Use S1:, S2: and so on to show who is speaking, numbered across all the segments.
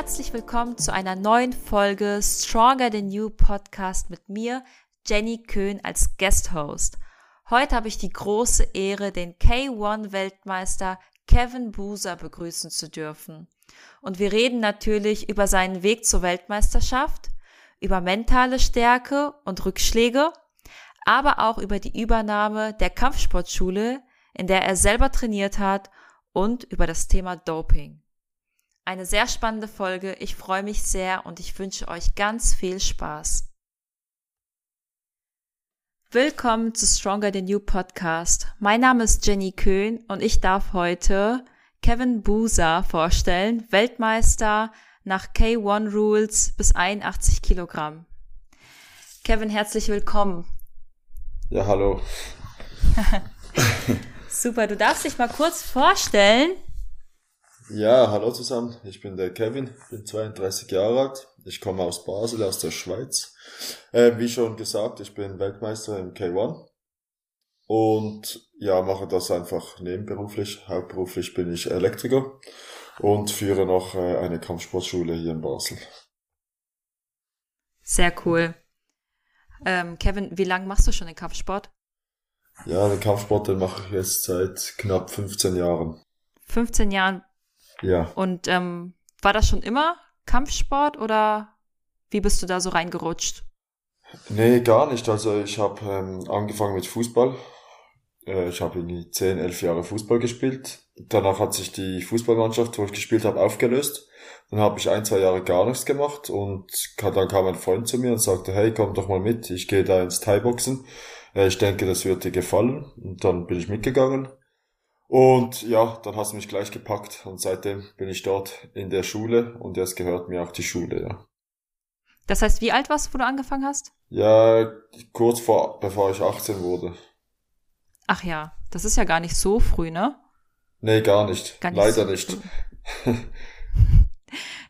S1: herzlich willkommen zu einer neuen Folge Stronger Than You Podcast mit mir, Jenny Köhn als Guest Host. Heute habe ich die große Ehre, den K1 Weltmeister Kevin Boozer begrüßen zu dürfen. Und wir reden natürlich über seinen Weg zur Weltmeisterschaft, über mentale Stärke und Rückschläge, aber auch über die Übernahme der Kampfsportschule, in der er selber trainiert hat und über das Thema Doping. Eine sehr spannende Folge. Ich freue mich sehr und ich wünsche euch ganz viel Spaß. Willkommen zu Stronger Than You Podcast. Mein Name ist Jenny Köhn und ich darf heute Kevin Boozer vorstellen, Weltmeister nach K1 Rules bis 81 Kilogramm. Kevin, herzlich willkommen.
S2: Ja, hallo.
S1: Super, du darfst dich mal kurz vorstellen.
S2: Ja, hallo zusammen. Ich bin der Kevin, bin 32 Jahre alt. Ich komme aus Basel, aus der Schweiz. Äh, wie schon gesagt, ich bin Weltmeister im K1 und ja, mache das einfach nebenberuflich. Hauptberuflich bin ich Elektriker und führe noch äh, eine Kampfsportschule hier in Basel.
S1: Sehr cool. Ähm, Kevin, wie lange machst du schon den Kampfsport?
S2: Ja, den Kampfsport, den mache ich jetzt seit knapp 15 Jahren.
S1: 15 Jahren
S2: ja.
S1: Und ähm, war das schon immer Kampfsport oder wie bist du da so reingerutscht?
S2: Nee, gar nicht. Also ich habe ähm, angefangen mit Fußball. Äh, ich habe irgendwie 10, 11 Jahre Fußball gespielt. Danach hat sich die Fußballmannschaft, wo ich gespielt habe, aufgelöst. Dann habe ich ein, zwei Jahre gar nichts gemacht und dann kam ein Freund zu mir und sagte, hey, komm doch mal mit, ich gehe da ins Thai-Boxen. Äh, ich denke, das wird dir gefallen. Und dann bin ich mitgegangen. Und ja, dann hast du mich gleich gepackt und seitdem bin ich dort in der Schule und jetzt gehört mir auch die Schule, ja.
S1: Das heißt, wie alt warst du, wo du angefangen hast?
S2: Ja, kurz vor, bevor ich 18 wurde.
S1: Ach ja, das ist ja gar nicht so früh, ne?
S2: Nee, gar nicht. Gar nicht Leider so nicht.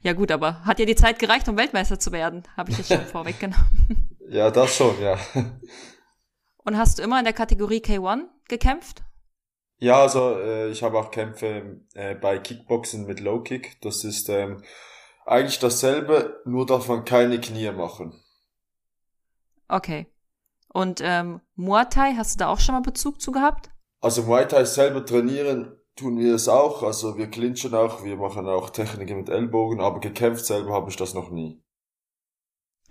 S1: ja gut, aber hat ja die Zeit gereicht, um Weltmeister zu werden, habe ich jetzt schon vorweggenommen.
S2: Ja, das schon, ja.
S1: Und hast du immer in der Kategorie K1 gekämpft?
S2: Ja, also äh, ich habe auch Kämpfe äh, bei Kickboxen mit Low Kick. Das ist ähm, eigentlich dasselbe, nur darf man keine Knie machen.
S1: Okay. Und ähm, Muay Thai, hast du da auch schon mal Bezug zu gehabt?
S2: Also Muay Thai selber trainieren tun wir es auch. Also wir clinchen auch, wir machen auch Techniken mit Ellbogen, aber gekämpft selber habe ich das noch nie.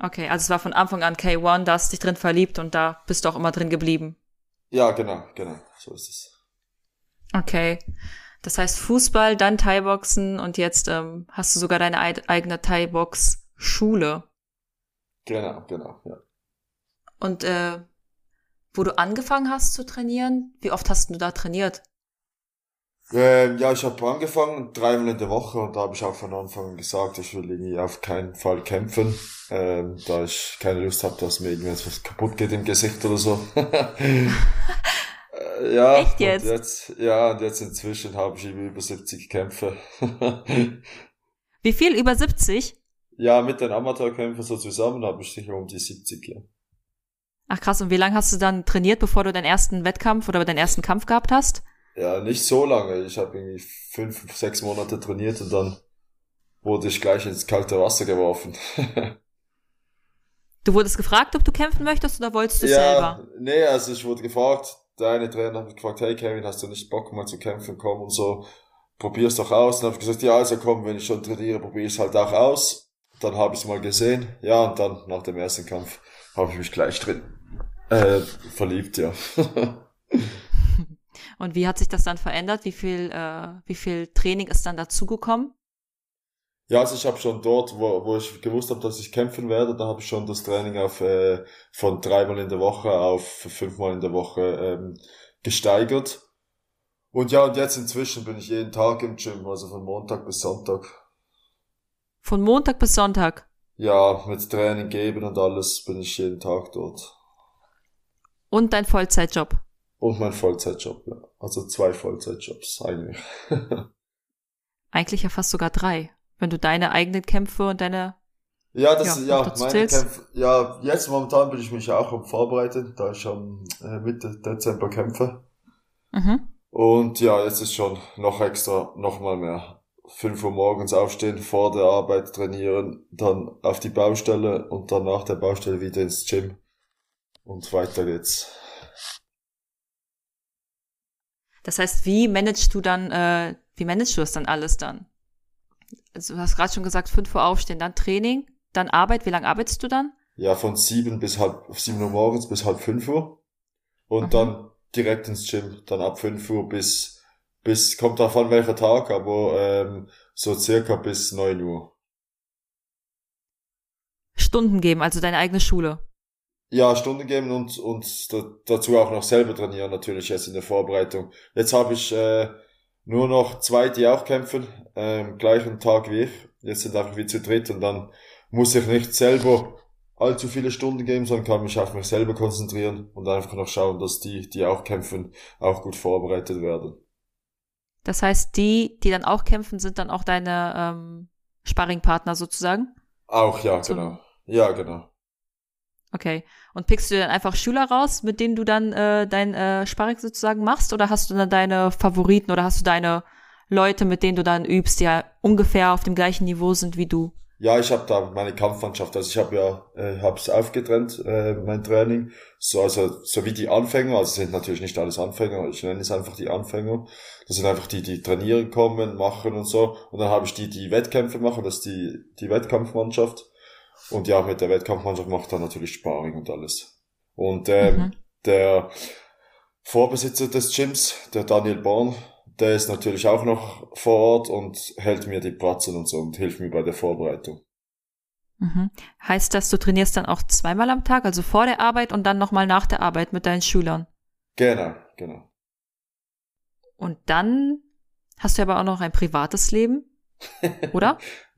S1: Okay, also es war von Anfang an K1, da hast du dich drin verliebt und da bist du auch immer drin geblieben.
S2: Ja, genau, genau, so ist es.
S1: Okay. Das heißt Fußball, dann Thai-Boxen und jetzt ähm, hast du sogar deine eigene Thai-Box-Schule.
S2: Genau, genau, ja.
S1: Und äh, wo du angefangen hast zu trainieren, wie oft hast du da trainiert?
S2: Ähm, ja, ich habe angefangen, dreimal in der Woche und da habe ich auch von Anfang an gesagt, ich will irgendwie auf keinen Fall kämpfen, ähm, da ich keine Lust habe, dass mir irgendwas kaputt geht im Gesicht oder so. ja.
S1: Echt jetzt?
S2: jetzt? Ja, und jetzt inzwischen habe ich über 70 Kämpfe.
S1: Wie viel? Über 70?
S2: Ja, mit den Amateurkämpfen so zusammen habe ich sicher um die 70, ja.
S1: Ach krass, und wie lange hast du dann trainiert, bevor du deinen ersten Wettkampf oder deinen ersten Kampf gehabt hast?
S2: Ja, nicht so lange. Ich habe irgendwie fünf, sechs Monate trainiert und dann wurde ich gleich ins kalte Wasser geworfen.
S1: du wurdest gefragt, ob du kämpfen möchtest oder wolltest du ja, selber?
S2: Nee, also ich wurde gefragt, der eine Trainer hat gefragt, hey Kevin, hast du nicht Bock mal zu kämpfen, komm und so, probier's doch aus. Und habe ich gesagt, ja, also komm, wenn ich schon trainiere, probier's halt auch aus. Dann habe ich es mal gesehen, ja, und dann nach dem ersten Kampf habe ich mich gleich drin äh, verliebt, ja.
S1: und wie hat sich das dann verändert? Wie viel, äh, wie viel Training ist dann dazugekommen?
S2: Ja, also ich habe schon dort, wo, wo ich gewusst habe, dass ich kämpfen werde, da habe ich schon das Training auf äh, von dreimal in der Woche auf fünfmal in der Woche ähm, gesteigert. Und ja, und jetzt inzwischen bin ich jeden Tag im Gym, also von Montag bis Sonntag.
S1: Von Montag bis Sonntag?
S2: Ja, mit Training geben und alles bin ich jeden Tag dort.
S1: Und dein Vollzeitjob?
S2: Und mein Vollzeitjob, ja. Also zwei Vollzeitjobs eigentlich.
S1: eigentlich ja fast sogar drei wenn du deine eigenen Kämpfe und deine
S2: ja, das ja, ja meine Kämpfe. Ja, jetzt momentan bin ich mich auch am Vorbereiten, da ich am äh, Mitte Dezember kämpfe. Mhm. Und ja, jetzt ist schon noch extra, noch mal mehr 5 Uhr morgens aufstehen, vor der Arbeit trainieren, dann auf die Baustelle und dann nach der Baustelle wieder ins Gym. Und weiter geht's.
S1: Das heißt, wie managst du dann, äh, wie managst du das dann alles dann? Also du hast gerade schon gesagt, 5 Uhr aufstehen, dann Training, dann Arbeit. Wie lange arbeitest du dann?
S2: Ja, von sieben bis halb, sieben Uhr morgens bis halb fünf Uhr. Und mhm. dann direkt ins Gym, dann ab fünf Uhr bis, bis, kommt davon welcher Tag, aber ähm, so circa bis neun Uhr.
S1: Stunden geben, also deine eigene Schule.
S2: Ja, Stunden geben und, und dazu auch noch selber trainieren, natürlich jetzt in der Vorbereitung. Jetzt habe ich äh, nur noch zwei, die auch kämpfen, ähm, gleichen Tag wie ich. Jetzt sind einfach wie zu dritt und dann muss ich nicht selber allzu viele Stunden geben, sondern kann mich auf mich selber konzentrieren und einfach noch schauen, dass die, die auch kämpfen, auch gut vorbereitet werden.
S1: Das heißt, die, die dann auch kämpfen, sind dann auch deine ähm, Sparringpartner sozusagen?
S2: Auch, ja, genau. Ja, genau.
S1: Okay. Und pickst du dann einfach Schüler raus, mit denen du dann äh, dein äh, Sparring sozusagen machst? Oder hast du dann deine Favoriten oder hast du deine Leute, mit denen du dann übst, die ja ungefähr auf dem gleichen Niveau sind wie du?
S2: Ja, ich habe da meine Kampfmannschaft. Also ich habe ja, äh, habe es aufgetrennt, äh, mein Training. So also so wie die Anfänger. Also sind natürlich nicht alles Anfänger. Ich nenne es einfach die Anfänger. Das sind einfach die, die trainieren kommen, machen und so. Und dann habe ich die, die Wettkämpfe machen. Das ist die die Wettkampfmannschaft. Und ja, mit der Wettkampfmannschaft macht dann natürlich Sparring und alles. Und ähm, mhm. der Vorbesitzer des Gyms, der Daniel Born, der ist natürlich auch noch vor Ort und hält mir die Pratzen und so und hilft mir bei der Vorbereitung.
S1: Mhm. Heißt das, du trainierst dann auch zweimal am Tag, also vor der Arbeit und dann nochmal nach der Arbeit mit deinen Schülern?
S2: Genau, genau.
S1: Und dann hast du aber auch noch ein privates Leben, oder?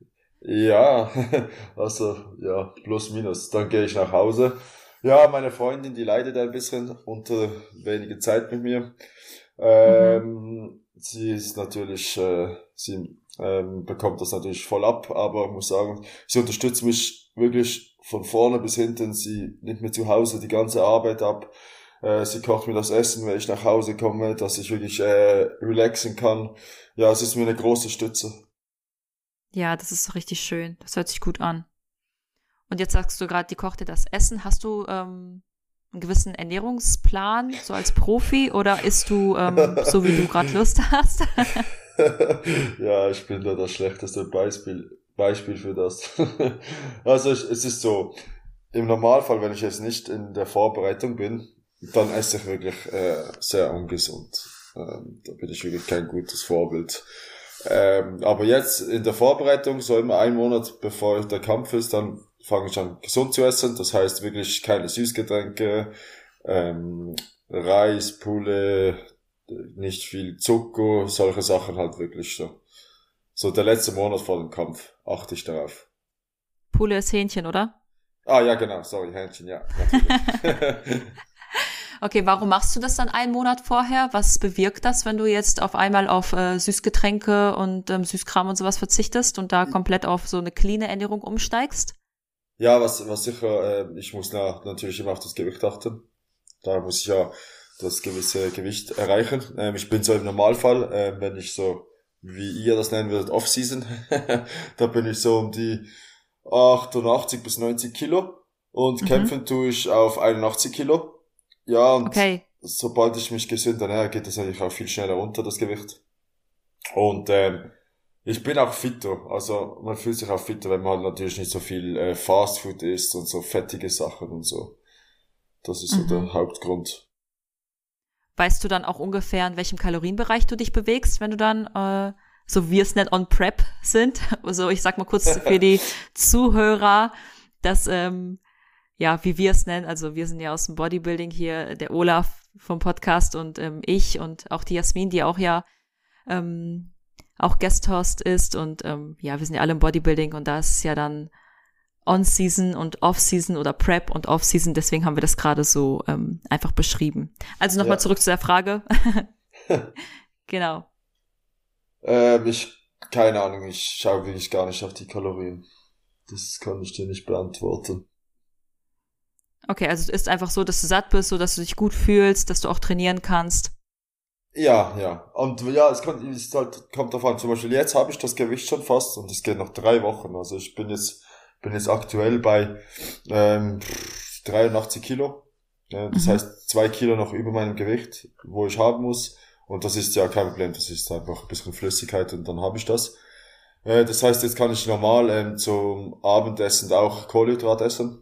S2: ja, also ja, plus minus. Dann gehe ich nach Hause. Ja, meine Freundin, die leidet ein bisschen unter wenige Zeit mit mir. Ähm, mhm sie ist natürlich, äh, sie ähm, bekommt das natürlich voll ab, aber ich muss sagen, sie unterstützt mich wirklich von vorne bis hinten. Sie nimmt mir zu Hause die ganze Arbeit ab. Äh, sie kocht mir das Essen, wenn ich nach Hause komme, dass ich wirklich äh, relaxen kann. Ja, es ist mir eine große Stütze.
S1: Ja, das ist richtig schön. Das hört sich gut an. Und jetzt sagst du gerade, die kocht dir das Essen. Hast du ähm, einen gewissen Ernährungsplan, so als Profi, oder isst du ähm, so, wie du gerade Lust hast?
S2: ja, ich bin da das schlechteste Beispiel, Beispiel für das. also ich, es ist so, im Normalfall, wenn ich jetzt nicht in der Vorbereitung bin, dann esse ich wirklich äh, sehr ungesund. Ähm, da bin ich wirklich kein gutes Vorbild. Ähm, aber jetzt in der Vorbereitung, so immer ein Monat bevor der Kampf ist, dann fange ich an gesund zu essen. Das heißt wirklich keine Süßgetränke, ähm, Reis, Pulle, nicht viel Zucker, solche Sachen halt wirklich so. So der letzte Monat vor dem Kampf achte ich darauf.
S1: Pulle ist Hähnchen, oder?
S2: Ah ja, genau, sorry, Hähnchen, ja.
S1: okay, warum machst du das dann einen Monat vorher? Was bewirkt das, wenn du jetzt auf einmal auf äh, Süßgetränke und ähm, Süßkram und sowas verzichtest und da komplett auf so eine cleane Ernährung umsteigst?
S2: Ja, was, was sicher, äh, ich muss na, natürlich immer auf das Gewicht achten. Da muss ich ja das gewisse Gewicht erreichen. Ähm, ich bin so im Normalfall, äh, wenn ich so, wie ihr das nennen würdet, Off-Season, da bin ich so um die 88 bis 90 Kilo und mhm. kämpfen tue ich auf 81 Kilo. Ja, und okay. sobald ich mich gesund ernähre, geht das natürlich auch viel schneller runter, das Gewicht. Und ähm, ich bin auch fitter. Also man fühlt sich auch fitter, wenn man halt natürlich nicht so viel äh, Fastfood isst und so fettige Sachen und so. Das ist so mhm. der Hauptgrund.
S1: Weißt du dann auch ungefähr, in welchem Kalorienbereich du dich bewegst, wenn du dann, äh, so wir es nicht on Prep sind? Also ich sag mal kurz für die Zuhörer, dass, ähm, ja, wie wir es nennen, also wir sind ja aus dem Bodybuilding hier, der Olaf vom Podcast und ähm, ich und auch die Jasmin, die auch ja ähm, auch Guest-Host ist und ähm, ja, wir sind ja alle im Bodybuilding und da ist es ja dann On-Season und Off-Season oder Prep und Off-Season, deswegen haben wir das gerade so ähm, einfach beschrieben. Also nochmal ja. zurück zu der Frage. genau.
S2: Ähm, ich, keine Ahnung, ich schaue wirklich gar nicht auf die Kalorien. Das kann ich dir nicht beantworten.
S1: Okay, also es ist einfach so, dass du satt bist, so dass du dich gut fühlst, dass du auch trainieren kannst.
S2: Ja, ja. Und ja, es kommt, es halt, kommt davon. Zum Beispiel jetzt habe ich das Gewicht schon fast und es geht noch drei Wochen. Also ich bin jetzt, bin jetzt aktuell bei ähm, 83 Kilo. Das mhm. heißt zwei Kilo noch über meinem Gewicht, wo ich haben muss. Und das ist ja kein Problem. Das ist einfach ein bisschen Flüssigkeit und dann habe ich das. Äh, das heißt, jetzt kann ich normal ähm, zum Abendessen auch Kohlenhydrat essen.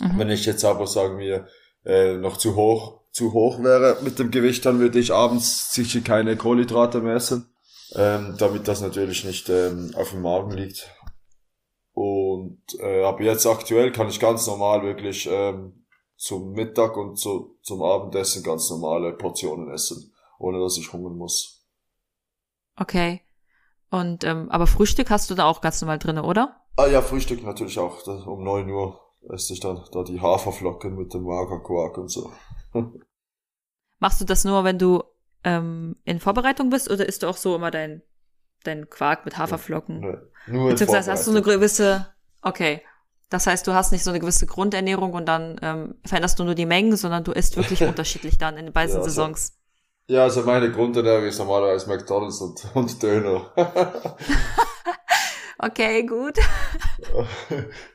S2: Mhm. Wenn ich jetzt aber sagen wir äh, noch zu hoch zu hoch wäre mit dem Gewicht, dann würde ich abends sicher keine Kohlenhydrate mehr essen, ähm, damit das natürlich nicht ähm, auf dem Magen liegt. Und äh, aber jetzt aktuell kann ich ganz normal wirklich ähm, zum Mittag und zu, zum Abendessen ganz normale Portionen essen, ohne dass ich hungern muss.
S1: Okay. Und ähm, aber Frühstück hast du da auch ganz normal drinne, oder?
S2: Ah ja, Frühstück natürlich auch. Das, um neun Uhr esse ich dann da die Haferflocken mit dem Magerquark und so.
S1: Machst du das nur, wenn du ähm, in Vorbereitung bist oder isst du auch so immer dein, dein Quark mit Haferflocken? Nee, nur Beziehungsweise hast du eine gewisse, okay. Das heißt, du hast nicht so eine gewisse Grundernährung und dann ähm, veränderst du nur die Mengen, sondern du isst wirklich unterschiedlich dann in beiden ja, also, Saisons.
S2: Ja, also meine Grundernährung ist normalerweise McDonalds und, und Döner.
S1: okay, gut.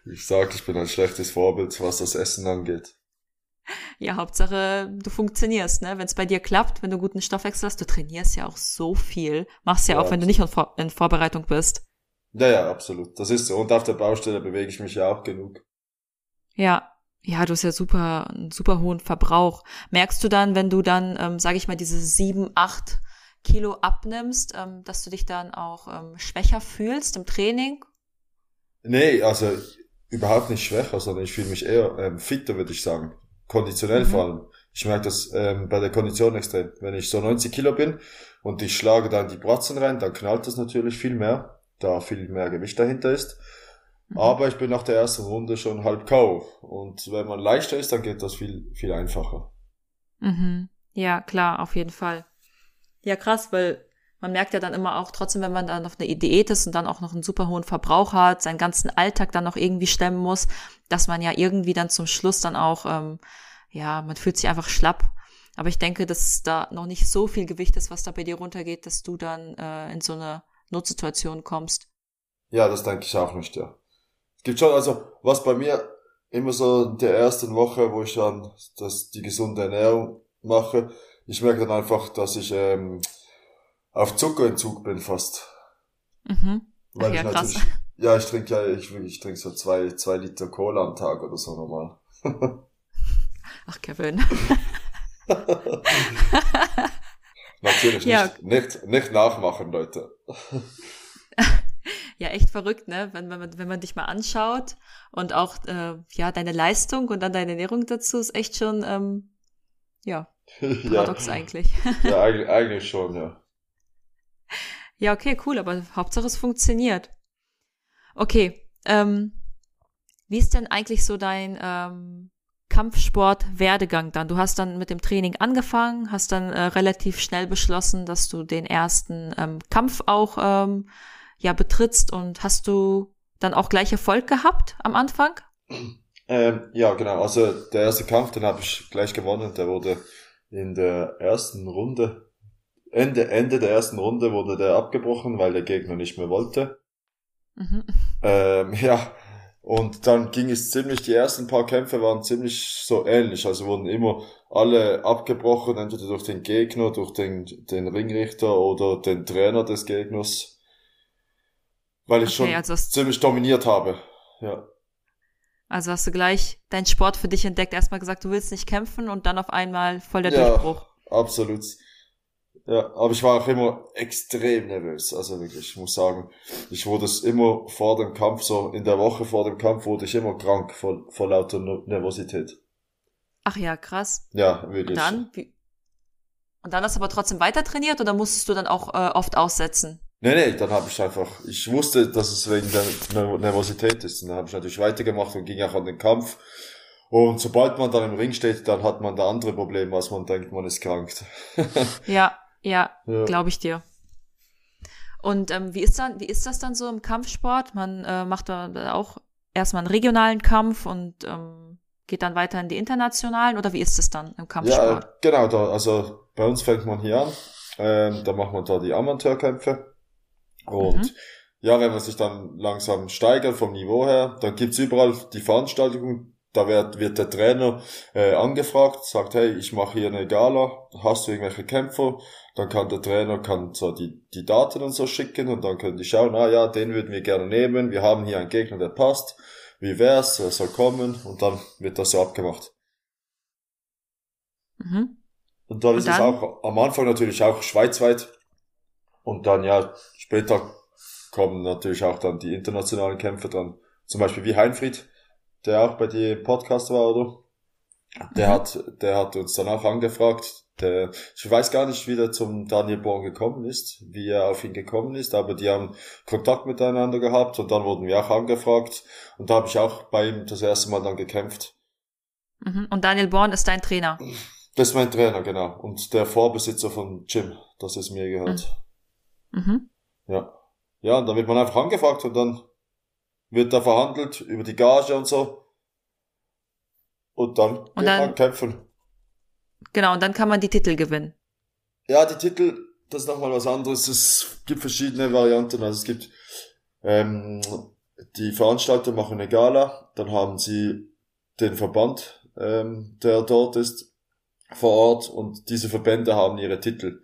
S2: Ich sag, ich bin ein schlechtes Vorbild, was das Essen angeht.
S1: Ja, Hauptsache, du funktionierst, ne? Wenn es bei dir klappt, wenn du guten Stoffwechsel hast, du trainierst ja auch so viel. Machst ja, ja auch, wenn du nicht in, Vor in Vorbereitung bist.
S2: Ja, ja, absolut. Das ist so. Und auf der Baustelle bewege ich mich ja auch genug.
S1: Ja, ja, du hast ja super, einen super hohen Verbrauch. Merkst du dann, wenn du dann, ähm, sage ich mal, diese sieben, acht Kilo abnimmst, ähm, dass du dich dann auch ähm, schwächer fühlst im Training?
S2: Nee, also überhaupt nicht schwächer, sondern ich fühle mich eher ähm, fitter, würde ich sagen. Konditionell mhm. vor allem. Ich merke das ähm, bei der Kondition extrem. Wenn ich so 90 Kilo bin und ich schlage dann die Bratzen rein, dann knallt das natürlich viel mehr, da viel mehr Gewicht dahinter ist. Mhm. Aber ich bin nach der ersten Runde schon halb K.O. Und wenn man leichter ist, dann geht das viel, viel einfacher.
S1: Mhm. Ja, klar, auf jeden Fall. Ja, krass, weil man merkt ja dann immer auch trotzdem, wenn man dann auf einer Diät ist und dann auch noch einen super hohen Verbrauch hat, seinen ganzen Alltag dann noch irgendwie stemmen muss, dass man ja irgendwie dann zum Schluss dann auch, ähm, ja, man fühlt sich einfach schlapp. Aber ich denke, dass da noch nicht so viel Gewicht ist, was da bei dir runtergeht, dass du dann äh, in so eine Notsituation kommst.
S2: Ja, das denke ich auch nicht, ja. Es gibt schon, also was bei mir immer so in der ersten Woche, wo ich dann das, die gesunde Ernährung mache, ich merke dann einfach, dass ich ähm, auf Zuckerentzug bin fast.
S1: Mhm. Weil ja, ich krass.
S2: Ja, ich trinke ja, ich, ich trinke so zwei, zwei Liter Cola am Tag oder so normal.
S1: Ach, Kevin.
S2: Natürlich ja. nicht, nicht, nachmachen, Leute.
S1: ja, echt verrückt, ne? Wenn, wenn, man, wenn man dich mal anschaut und auch äh, ja deine Leistung und dann deine Ernährung dazu ist echt schon ähm, ja paradox ja. eigentlich.
S2: ja, eigentlich, schon, ja.
S1: Ja, okay, cool, aber Hauptsache es funktioniert. Okay, ähm, wie ist denn eigentlich so dein ähm, Kampfsport-Werdegang dann? Du hast dann mit dem Training angefangen, hast dann äh, relativ schnell beschlossen, dass du den ersten ähm, Kampf auch ähm, ja betrittst und hast du dann auch gleich Erfolg gehabt am Anfang?
S2: Ähm, ja, genau. Also der erste Kampf, den habe ich gleich gewonnen. Der wurde in der ersten Runde Ende, Ende der ersten Runde wurde der abgebrochen, weil der Gegner nicht mehr wollte. Mhm. Ähm, ja, und dann ging es ziemlich, die ersten paar Kämpfe waren ziemlich so ähnlich, also wurden immer alle abgebrochen, entweder durch den Gegner, durch den, den Ringrichter oder den Trainer des Gegners. Weil ich okay, schon also ziemlich dominiert habe, ja.
S1: Also hast du gleich deinen Sport für dich entdeckt, erstmal gesagt, du willst nicht kämpfen und dann auf einmal voll der ja, Durchbruch.
S2: Absolut. Ja, aber ich war auch immer extrem nervös. Also wirklich, ich muss sagen, ich wurde es immer vor dem Kampf, so in der Woche vor dem Kampf wurde ich immer krank vor, vor lauter Nervosität.
S1: Ach ja, krass.
S2: Ja, wirklich.
S1: Und dann, und dann hast du aber trotzdem weiter trainiert oder musstest du dann auch äh, oft aussetzen?
S2: Nee, nee, dann habe ich einfach, ich wusste, dass es wegen der Nervosität ist. Und dann habe ich natürlich weitergemacht und ging auch an den Kampf. Und sobald man dann im Ring steht, dann hat man da andere Probleme, als man denkt, man ist krank.
S1: ja, ja, ja. glaube ich dir. Und ähm, wie, ist dann, wie ist das dann so im Kampfsport? Man äh, macht da auch erstmal einen regionalen Kampf und ähm, geht dann weiter in die internationalen oder wie ist es dann im Kampfsport?
S2: Ja, genau, da, also bei uns fängt man hier an, ähm, da macht man da die Amateurkämpfe und mhm. ja, wenn man sich dann langsam steigert vom Niveau her, dann gibt's überall die Veranstaltungen, da wird, wird der Trainer äh, angefragt, sagt, hey, ich mache hier eine Gala, hast du irgendwelche Kämpfer? Dann kann der Trainer kann so die, die Daten und so schicken und dann können die schauen, ah ja, den würden wir gerne nehmen, wir haben hier einen Gegner, der passt wie wär's, er soll kommen und dann wird das so abgemacht. Mhm. Und dann und ist dann? es auch am Anfang natürlich auch schweizweit und dann ja später kommen natürlich auch dann die internationalen Kämpfe dran. Zum Beispiel wie Heinfried, der auch bei dir im Podcast war, oder? Der mhm. hat, der hat uns dann auch angefragt, der, ich weiß gar nicht, wie der zum Daniel Born gekommen ist, wie er auf ihn gekommen ist, aber die haben Kontakt miteinander gehabt und dann wurden wir auch angefragt und da habe ich auch bei ihm das erste Mal dann gekämpft.
S1: Mhm. Und Daniel Born ist dein Trainer?
S2: Das ist mein Trainer, genau. Und der Vorbesitzer von Jim, das ist mir gehört. Mhm. Ja. Ja, und dann wird man einfach angefragt und dann wird da verhandelt über die Gage und so. Und dann und dann, man kämpfen.
S1: Genau, und dann kann man die Titel gewinnen.
S2: Ja, die Titel, das ist nochmal was anderes. Es gibt verschiedene Varianten. Also es gibt ähm, die Veranstalter machen eine Gala, dann haben sie den Verband, ähm, der dort ist, vor Ort und diese Verbände haben ihre Titel.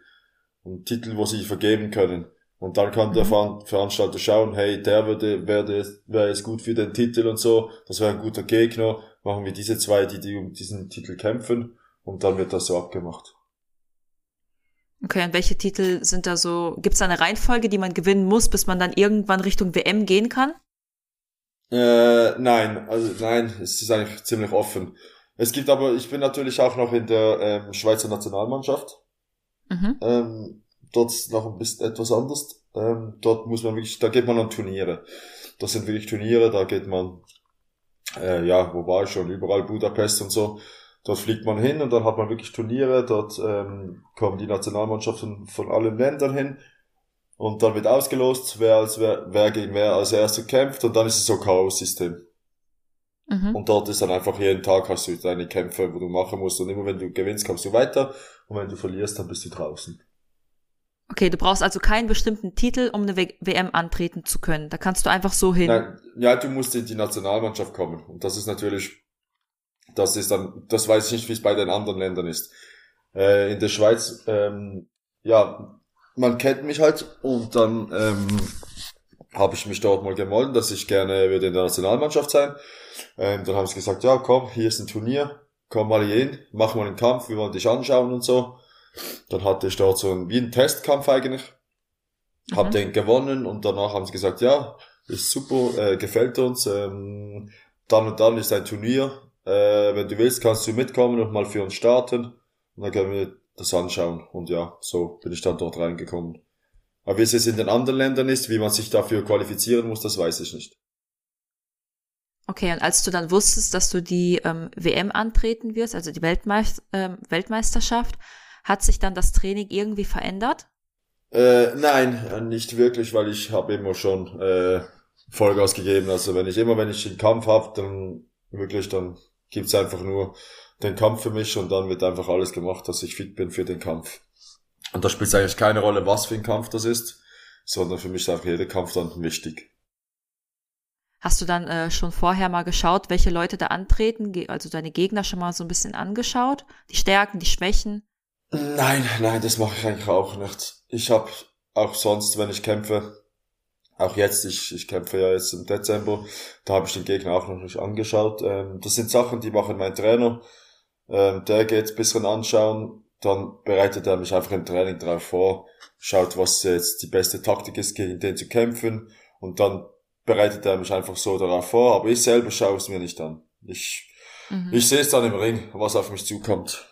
S2: Und Titel, wo sie vergeben können. Und dann kann der mhm. Veranstalter schauen, hey, der würde, wäre wäre es gut für den Titel und so, das wäre ein guter Gegner, machen wir diese zwei, die, die um diesen Titel kämpfen und dann wird das so abgemacht.
S1: Okay, und welche Titel sind da so? Gibt es da eine Reihenfolge, die man gewinnen muss, bis man dann irgendwann Richtung WM gehen kann?
S2: Äh, nein, also nein, es ist eigentlich ziemlich offen. Es gibt aber, ich bin natürlich auch noch in der ähm, Schweizer Nationalmannschaft. Mhm. Ähm, dort ist noch ein bisschen etwas anders. Ähm, dort muss man wirklich, da geht man an Turniere. Das sind wirklich Turniere, da geht man, äh, ja, wo war ich schon, überall Budapest und so. Dort fliegt man hin und dann hat man wirklich Turniere, dort ähm, kommen die Nationalmannschaften von allen Ländern hin und dann wird ausgelost, wer, als, wer, wer gegen wer als erster kämpft und dann ist es so Chaos-System. Mhm. Und dort ist dann einfach jeden Tag hast du deine Kämpfe, wo du machen musst und immer wenn du gewinnst, kommst du weiter und wenn du verlierst, dann bist du draußen.
S1: Okay, du brauchst also keinen bestimmten Titel, um eine WM antreten zu können. Da kannst du einfach so hin.
S2: Nein, ja, du musst in die Nationalmannschaft kommen. Und das ist natürlich das ist dann, das weiß ich nicht, wie es bei den anderen Ländern ist. Äh, in der Schweiz, ähm, ja, man kennt mich halt und dann ähm, habe ich mich dort mal gemolden, dass ich gerne würde in der Nationalmannschaft sein. Ähm, dann haben sie gesagt, ja komm, hier ist ein Turnier, komm mal hier hin, mach mal einen Kampf, wir wollen dich anschauen und so. Dann hatte ich dort so einen, wie einen Testkampf eigentlich. Mhm. Hab den gewonnen und danach haben sie gesagt, ja, ist super, äh, gefällt uns. Ähm, dann und dann ist ein Turnier, äh, wenn du willst, kannst du mitkommen und mal für uns starten. Und dann können wir das anschauen. Und ja, so bin ich dann dort reingekommen. Aber wie es jetzt in den anderen Ländern ist, wie man sich dafür qualifizieren muss, das weiß ich nicht.
S1: Okay, und als du dann wusstest, dass du die ähm, WM antreten wirst, also die Weltmeist ähm, Weltmeisterschaft, hat sich dann das Training irgendwie verändert?
S2: Äh, nein, nicht wirklich, weil ich habe immer schon äh, Vollgas gegeben. Also wenn ich immer, wenn ich einen Kampf habe, dann wirklich, dann gibt's einfach nur den Kampf für mich und dann wird einfach alles gemacht, dass ich fit bin für den Kampf. Und da spielt es eigentlich keine Rolle, was für ein Kampf das ist, sondern für mich ist einfach jeder Kampf dann wichtig.
S1: Hast du dann äh, schon vorher mal geschaut, welche Leute da antreten, also deine Gegner schon mal so ein bisschen angeschaut? Die Stärken, die Schwächen?
S2: Nein, nein, das mache ich eigentlich auch nicht. Ich habe auch sonst, wenn ich kämpfe, auch jetzt, ich, ich kämpfe ja jetzt im Dezember, da habe ich den Gegner auch noch nicht angeschaut. Ähm, das sind Sachen, die machen mein Trainer. Ähm, der geht ein bisschen anschauen, dann bereitet er mich einfach im Training darauf vor, schaut, was jetzt die beste Taktik ist, gegen den zu kämpfen und dann bereitet er mich einfach so darauf vor, aber ich selber schaue es mir nicht an. Ich, mhm. ich sehe es dann im Ring, was auf mich zukommt.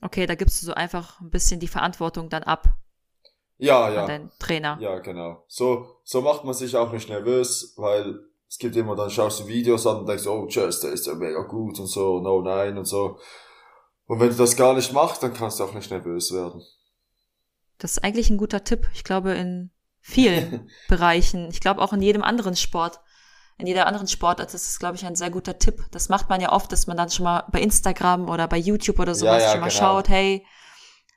S1: Okay, da gibst du so einfach ein bisschen die Verantwortung dann ab.
S2: Ja, ja.
S1: Dein Trainer.
S2: Ja, genau. So, so macht man sich auch nicht nervös, weil es gibt immer, dann schaust du Videos an und denkst, oh, Chess, der ist ja mega gut und so, no, nein und so. Und wenn du das gar nicht machst, dann kannst du auch nicht nervös werden.
S1: Das ist eigentlich ein guter Tipp. Ich glaube, in vielen Bereichen, ich glaube auch in jedem anderen Sport, in jeder anderen Sportart ist es, glaube ich, ein sehr guter Tipp. Das macht man ja oft, dass man dann schon mal bei Instagram oder bei YouTube oder sowas ja, ja, schon mal genau. schaut, hey,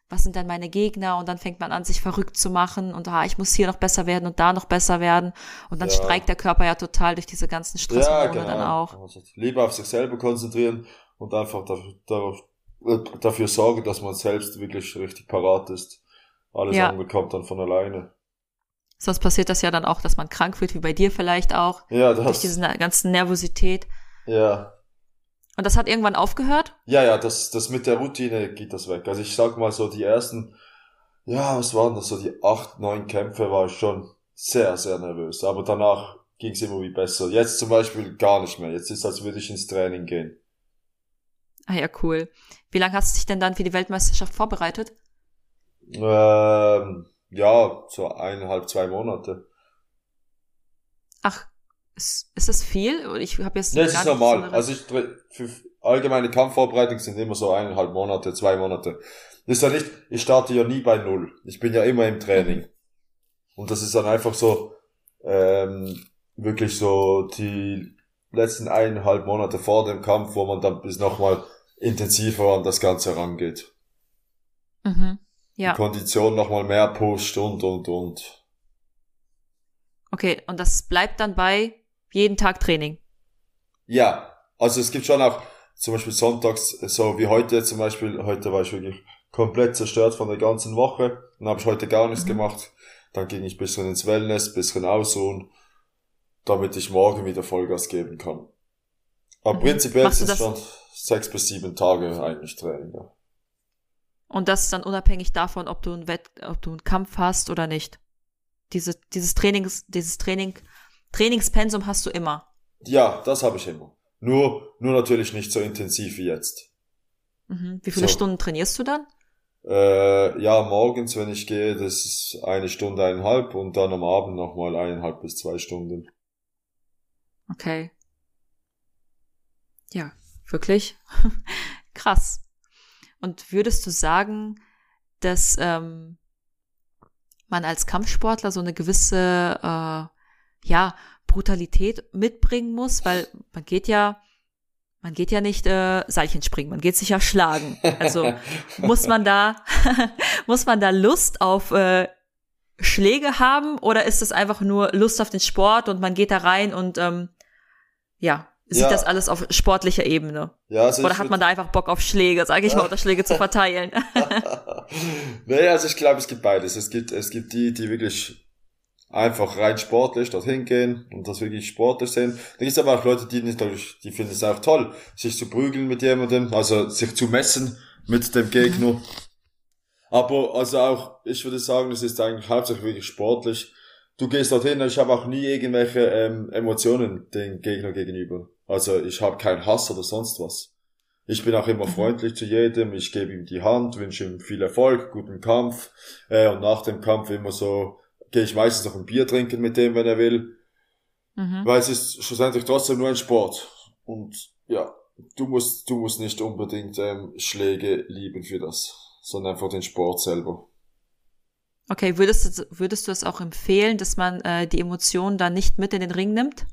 S1: was sind denn meine Gegner? Und dann fängt man an, sich verrückt zu machen und ah, ich muss hier noch besser werden und da noch besser werden. Und dann ja. streikt der Körper ja total durch diese ganzen Stresshormone ja, genau. dann auch.
S2: Also lieber auf sich selber konzentrieren und einfach dafür, dafür, dafür sorgen, dass man selbst wirklich richtig parat ist. Alles ja. andere kommt dann von alleine.
S1: Sonst passiert das ja dann auch, dass man krank wird, wie bei dir vielleicht auch. Ja, das. Durch diese ganze Nervosität.
S2: Ja.
S1: Und das hat irgendwann aufgehört?
S2: Ja, ja, das, das mit der Routine geht das weg. Also ich sag mal so, die ersten, ja, was waren das, so die acht, neun Kämpfe war ich schon sehr, sehr nervös. Aber danach ging es immer wie besser. Jetzt zum Beispiel gar nicht mehr. Jetzt ist es, als würde ich ins Training gehen.
S1: Ah ja, cool. Wie lange hast du dich denn dann für die Weltmeisterschaft vorbereitet?
S2: Ähm, ja, so eineinhalb, zwei Monate.
S1: Ach, ist, ist das viel? Ich habe jetzt.
S2: Nee, das ist normal. So also ich für allgemeine Kampfvorbereitung sind immer so eineinhalb Monate, zwei Monate. ist ja nicht, ich starte ja nie bei null. Ich bin ja immer im Training. Und das ist dann einfach so, ähm, wirklich so die letzten eineinhalb Monate vor dem Kampf, wo man dann bis nochmal intensiver an das Ganze rangeht.
S1: Mhm. Ja.
S2: Die Kondition nochmal mehr pusht und, und, und.
S1: Okay, und das bleibt dann bei jeden Tag Training?
S2: Ja, also es gibt schon auch zum Beispiel sonntags, so wie heute zum Beispiel, heute war ich wirklich komplett zerstört von der ganzen Woche, dann habe ich heute gar nichts mhm. gemacht, dann ging ich bisschen ins Wellness, bisschen ausruhen, damit ich morgen wieder Vollgas geben kann. Aber mhm. prinzipiell sind es schon sechs bis sieben Tage eigentlich Training, ja.
S1: Und das ist dann unabhängig davon, ob du einen Wett, ob du einen Kampf hast oder nicht. Diese, dieses Trainings, dieses Training, Trainingspensum hast du immer.
S2: Ja, das habe ich immer. Nur, nur natürlich nicht so intensiv wie jetzt.
S1: Mhm. Wie viele so. Stunden trainierst du dann?
S2: Äh, ja, morgens, wenn ich gehe, das ist eine Stunde, eineinhalb und dann am Abend nochmal eineinhalb bis zwei Stunden.
S1: Okay. Ja, wirklich krass. Und würdest du sagen, dass ähm, man als Kampfsportler so eine gewisse äh, ja Brutalität mitbringen muss, weil man geht ja man geht ja nicht äh, Seilchen springen, man geht sich ja schlagen. Also muss man da muss man da Lust auf äh, Schläge haben oder ist es einfach nur Lust auf den Sport und man geht da rein und ähm, ja sieht ja. das alles auf sportlicher Ebene? Ja, also Oder hat man da einfach Bock auf Schläge, sage ich mal, oder Schläge zu verteilen?
S2: naja, also ich glaube, es gibt beides. Es gibt, es gibt die, die wirklich einfach rein sportlich dorthin gehen und das wirklich sportlich sehen. Da gibt es aber auch Leute, die nicht, die finden es auch toll, sich zu prügeln mit jemandem, also sich zu messen mit dem Gegner. Mhm. Aber also auch, ich würde sagen, es ist eigentlich hauptsächlich wirklich sportlich. Du gehst dorthin, ich habe auch nie irgendwelche ähm, Emotionen dem Gegner gegenüber. Also ich habe keinen Hass oder sonst was. Ich bin auch immer mhm. freundlich zu jedem, ich gebe ihm die Hand, wünsche ihm viel Erfolg, guten Kampf äh, und nach dem Kampf immer so, gehe ich meistens noch ein Bier trinken mit dem, wenn er will. Mhm. Weil es ist schlussendlich trotzdem nur ein Sport. Und ja, du musst, du musst nicht unbedingt ähm, Schläge lieben für das, sondern einfach den Sport selber.
S1: Okay, würdest du, würdest du es auch empfehlen, dass man äh, die Emotionen da nicht mit in den Ring nimmt?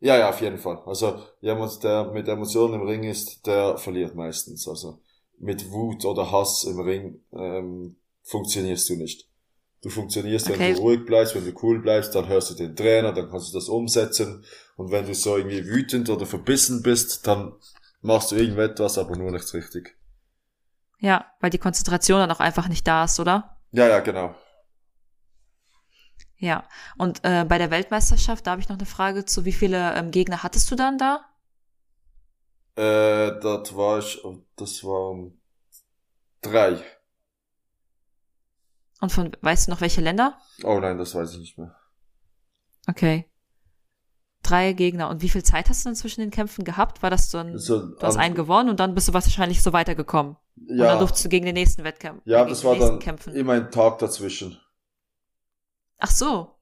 S2: Ja, ja, auf jeden Fall. Also jemand, der mit Emotionen im Ring ist, der verliert meistens. Also mit Wut oder Hass im Ring ähm, funktionierst du nicht. Du funktionierst, okay. wenn du ruhig bleibst, wenn du cool bleibst, dann hörst du den Trainer, dann kannst du das umsetzen. Und wenn du so irgendwie wütend oder verbissen bist, dann machst du irgendetwas, aber nur nichts richtig.
S1: Ja, weil die Konzentration dann auch einfach nicht da ist, oder?
S2: Ja, ja, genau.
S1: Ja, und äh, bei der Weltmeisterschaft, da habe ich noch eine Frage zu, wie viele ähm, Gegner hattest du dann da?
S2: Äh, das war ich, das waren drei.
S1: Und von, weißt du noch welche Länder?
S2: Oh nein, das weiß ich nicht mehr.
S1: Okay. Drei Gegner. Und wie viel Zeit hast du dann zwischen den Kämpfen gehabt? War das so ein, so, du hast einen gewonnen und dann bist du wahrscheinlich so weitergekommen. Ja. Und dann durftest du gegen den nächsten Wettkampf.
S2: Ja, das war dann kämpfen. immer ein Tag dazwischen.
S1: Ach so.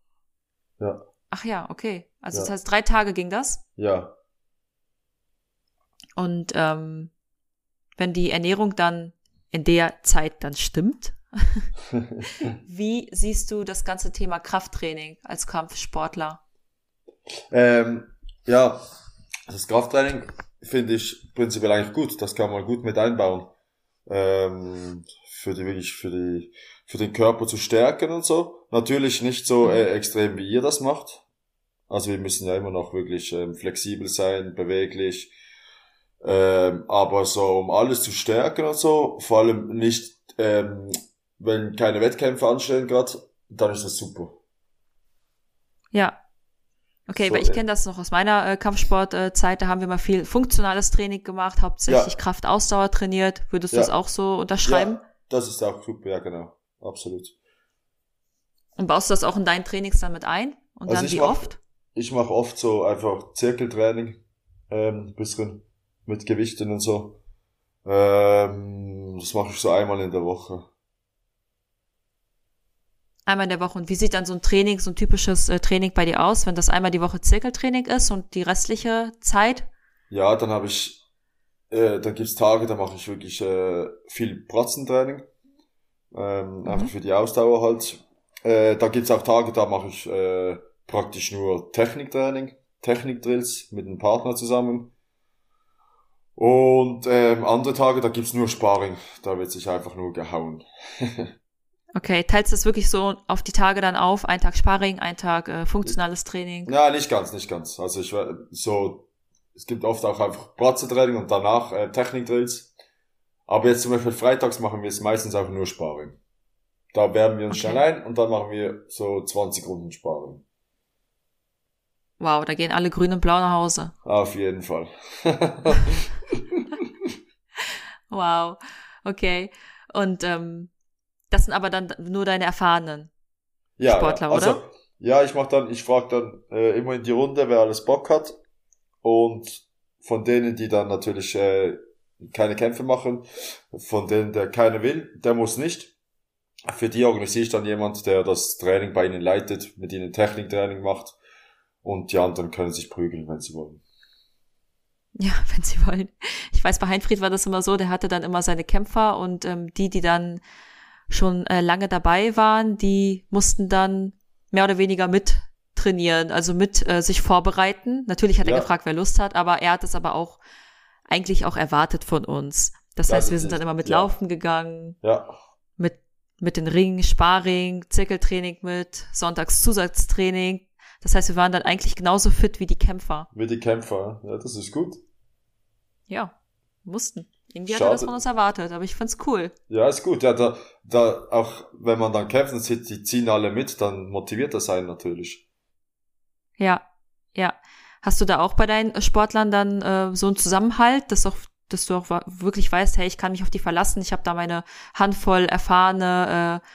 S2: Ja.
S1: Ach ja, okay. Also ja. das heißt, drei Tage ging das?
S2: Ja.
S1: Und ähm, wenn die Ernährung dann in der Zeit dann stimmt, wie siehst du das ganze Thema Krafttraining als Kampfsportler?
S2: Ähm, Ja, das Krafttraining finde ich prinzipiell eigentlich gut. Das kann man gut mit einbauen. Ähm, für die wirklich für die für den Körper zu stärken und so. Natürlich nicht so äh, extrem wie ihr das macht. Also wir müssen ja immer noch wirklich ähm, flexibel sein, beweglich. Ähm, aber so um alles zu stärken und so, vor allem nicht, ähm, wenn keine Wettkämpfe anstehen gerade, dann ist das super.
S1: Ja, Okay, so, weil ich kenne das noch aus meiner äh, Kampfsportzeit, äh, da haben wir mal viel funktionales Training gemacht, hauptsächlich ja. Kraft-Ausdauer trainiert. Würdest du ja. das auch so unterschreiben?
S2: Ja, das ist auch super, ja genau, absolut.
S1: Und baust du das auch in deinen Trainings dann mit ein? Und also dann wie
S2: mach,
S1: oft?
S2: Ich mache oft so einfach Zirkeltraining, ähm, bisschen mit Gewichten und so. Ähm, das mache ich so einmal in der Woche.
S1: Einmal in der Woche. Und wie sieht dann so ein Training, so ein typisches äh, Training bei dir aus, wenn das einmal die Woche Zirkeltraining ist und die restliche Zeit?
S2: Ja, dann habe ich, äh, dann gibt's Tage, da mache ich wirklich äh, viel Pratzentraining. Ähm, mhm. Einfach für die Ausdauer halt. Äh, da gibt's auch Tage, da mache ich äh, praktisch nur Techniktraining, Technikdrills mit einem Partner zusammen. Und ähm, andere Tage, da gibt's nur Sparring. Da wird sich einfach nur gehauen.
S1: Okay, teilst du das wirklich so auf die Tage dann auf? Ein Tag Sparring, ein Tag äh, funktionales Training?
S2: Ja, nicht ganz, nicht ganz. Also ich so, es gibt oft auch einfach Pratze-Training und danach äh, Technik-Drills. Aber jetzt zum Beispiel freitags machen wir es meistens einfach nur Sparring. Da wärmen wir uns okay. schnell ein und dann machen wir so 20 Runden Sparring.
S1: Wow, da gehen alle grün und blau nach Hause.
S2: Auf jeden Fall.
S1: wow, okay. Und ähm, das sind aber dann nur deine erfahrenen ja, Sportler, ja. Also, oder?
S2: Ja, ich mach dann, ich frage dann äh, immer in die Runde, wer alles Bock hat. Und von denen, die dann natürlich äh, keine Kämpfe machen, von denen, der keine will, der muss nicht. Für die organisiere ich dann jemand, der das Training bei ihnen leitet, mit ihnen Techniktraining macht. Und die anderen können sich prügeln, wenn sie wollen.
S1: Ja, wenn sie wollen. Ich weiß, bei Heinfried war das immer so, der hatte dann immer seine Kämpfer und ähm, die, die dann schon äh, lange dabei waren, die mussten dann mehr oder weniger mit trainieren, also mit äh, sich vorbereiten. Natürlich hat ja. er gefragt, wer Lust hat, aber er hat es aber auch eigentlich auch erwartet von uns. Das, das heißt, wir sind dann immer mit ja. Laufen gegangen.
S2: Ja.
S1: Mit, den Ringen, Sparring, Zirkeltraining mit, Sonntags Zusatztraining. Das heißt, wir waren dann eigentlich genauso fit wie die Kämpfer.
S2: Wie die Kämpfer, ja, das ist gut.
S1: Ja, mussten. Irgendwie hat er das von uns erwartet, aber ich find's cool.
S2: Ja, ist gut. Ja, da, da, auch wenn man dann kämpft und sieht, die ziehen alle mit, dann motiviert das einen natürlich.
S1: Ja, ja. Hast du da auch bei deinen Sportlern dann äh, so einen Zusammenhalt, dass, auch, dass du auch wirklich weißt, hey, ich kann mich auf die verlassen, ich habe da meine Handvoll erfahrene äh,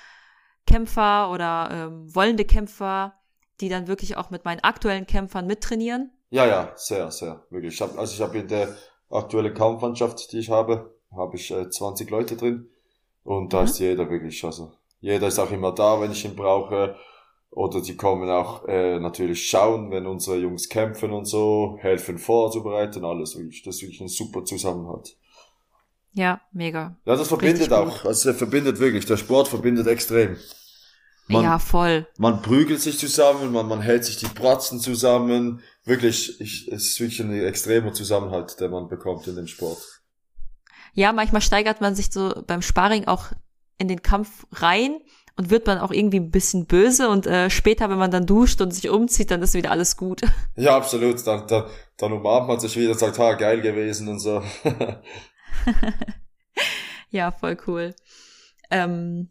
S1: Kämpfer oder ähm, wollende Kämpfer, die dann wirklich auch mit meinen aktuellen Kämpfern mittrainieren?
S2: Ja, ja, sehr, sehr, wirklich. Ich hab, also ich habe in der aktuelle Kampfmannschaft, die ich habe, habe ich äh, 20 Leute drin. Und da mhm. ist jeder wirklich, also jeder ist auch immer da, wenn ich ihn brauche. Oder die kommen auch äh, natürlich schauen, wenn unsere Jungs kämpfen und so, helfen vorzubereiten, alles wirklich. Das ist wirklich ein super Zusammenhalt.
S1: Ja, mega.
S2: Ja, das verbindet auch. Also er verbindet wirklich. Der Sport verbindet extrem.
S1: Man, ja, voll.
S2: Man prügelt sich zusammen, man, man hält sich die Pratzen zusammen. Wirklich, ich, es ist wirklich ein extremer Zusammenhalt, der man bekommt in dem Sport.
S1: Ja, manchmal steigert man sich so beim Sparring auch in den Kampf rein und wird man auch irgendwie ein bisschen böse und äh, später, wenn man dann duscht und sich umzieht, dann ist wieder alles gut.
S2: Ja, absolut. Dann, dann, dann umarmt man sich wieder und sagt, ha, geil gewesen und so.
S1: ja, voll cool. Ähm,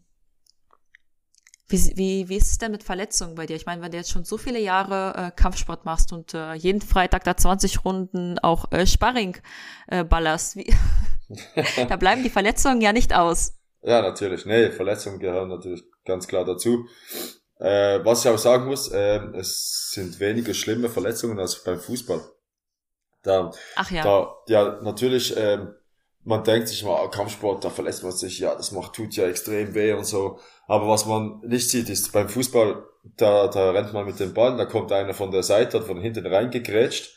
S1: wie, wie, wie ist es denn mit Verletzungen bei dir? Ich meine, wenn du jetzt schon so viele Jahre äh, Kampfsport machst und äh, jeden Freitag da 20 Runden auch äh, Sparring äh, ballerst, wie, da bleiben die Verletzungen ja nicht aus.
S2: Ja, natürlich. Nee, Verletzungen gehören natürlich ganz klar dazu. Äh, was ich auch sagen muss, äh, es sind weniger schlimme Verletzungen als beim Fußball. Da,
S1: Ach ja.
S2: Da, ja, natürlich, äh, man denkt sich mal, Kampfsport, da verletzt man sich, ja, das macht, tut ja extrem weh und so. Aber was man nicht sieht, ist beim Fußball, da, da rennt man mit dem Ball, da kommt einer von der Seite, hat von hinten reingegrätscht.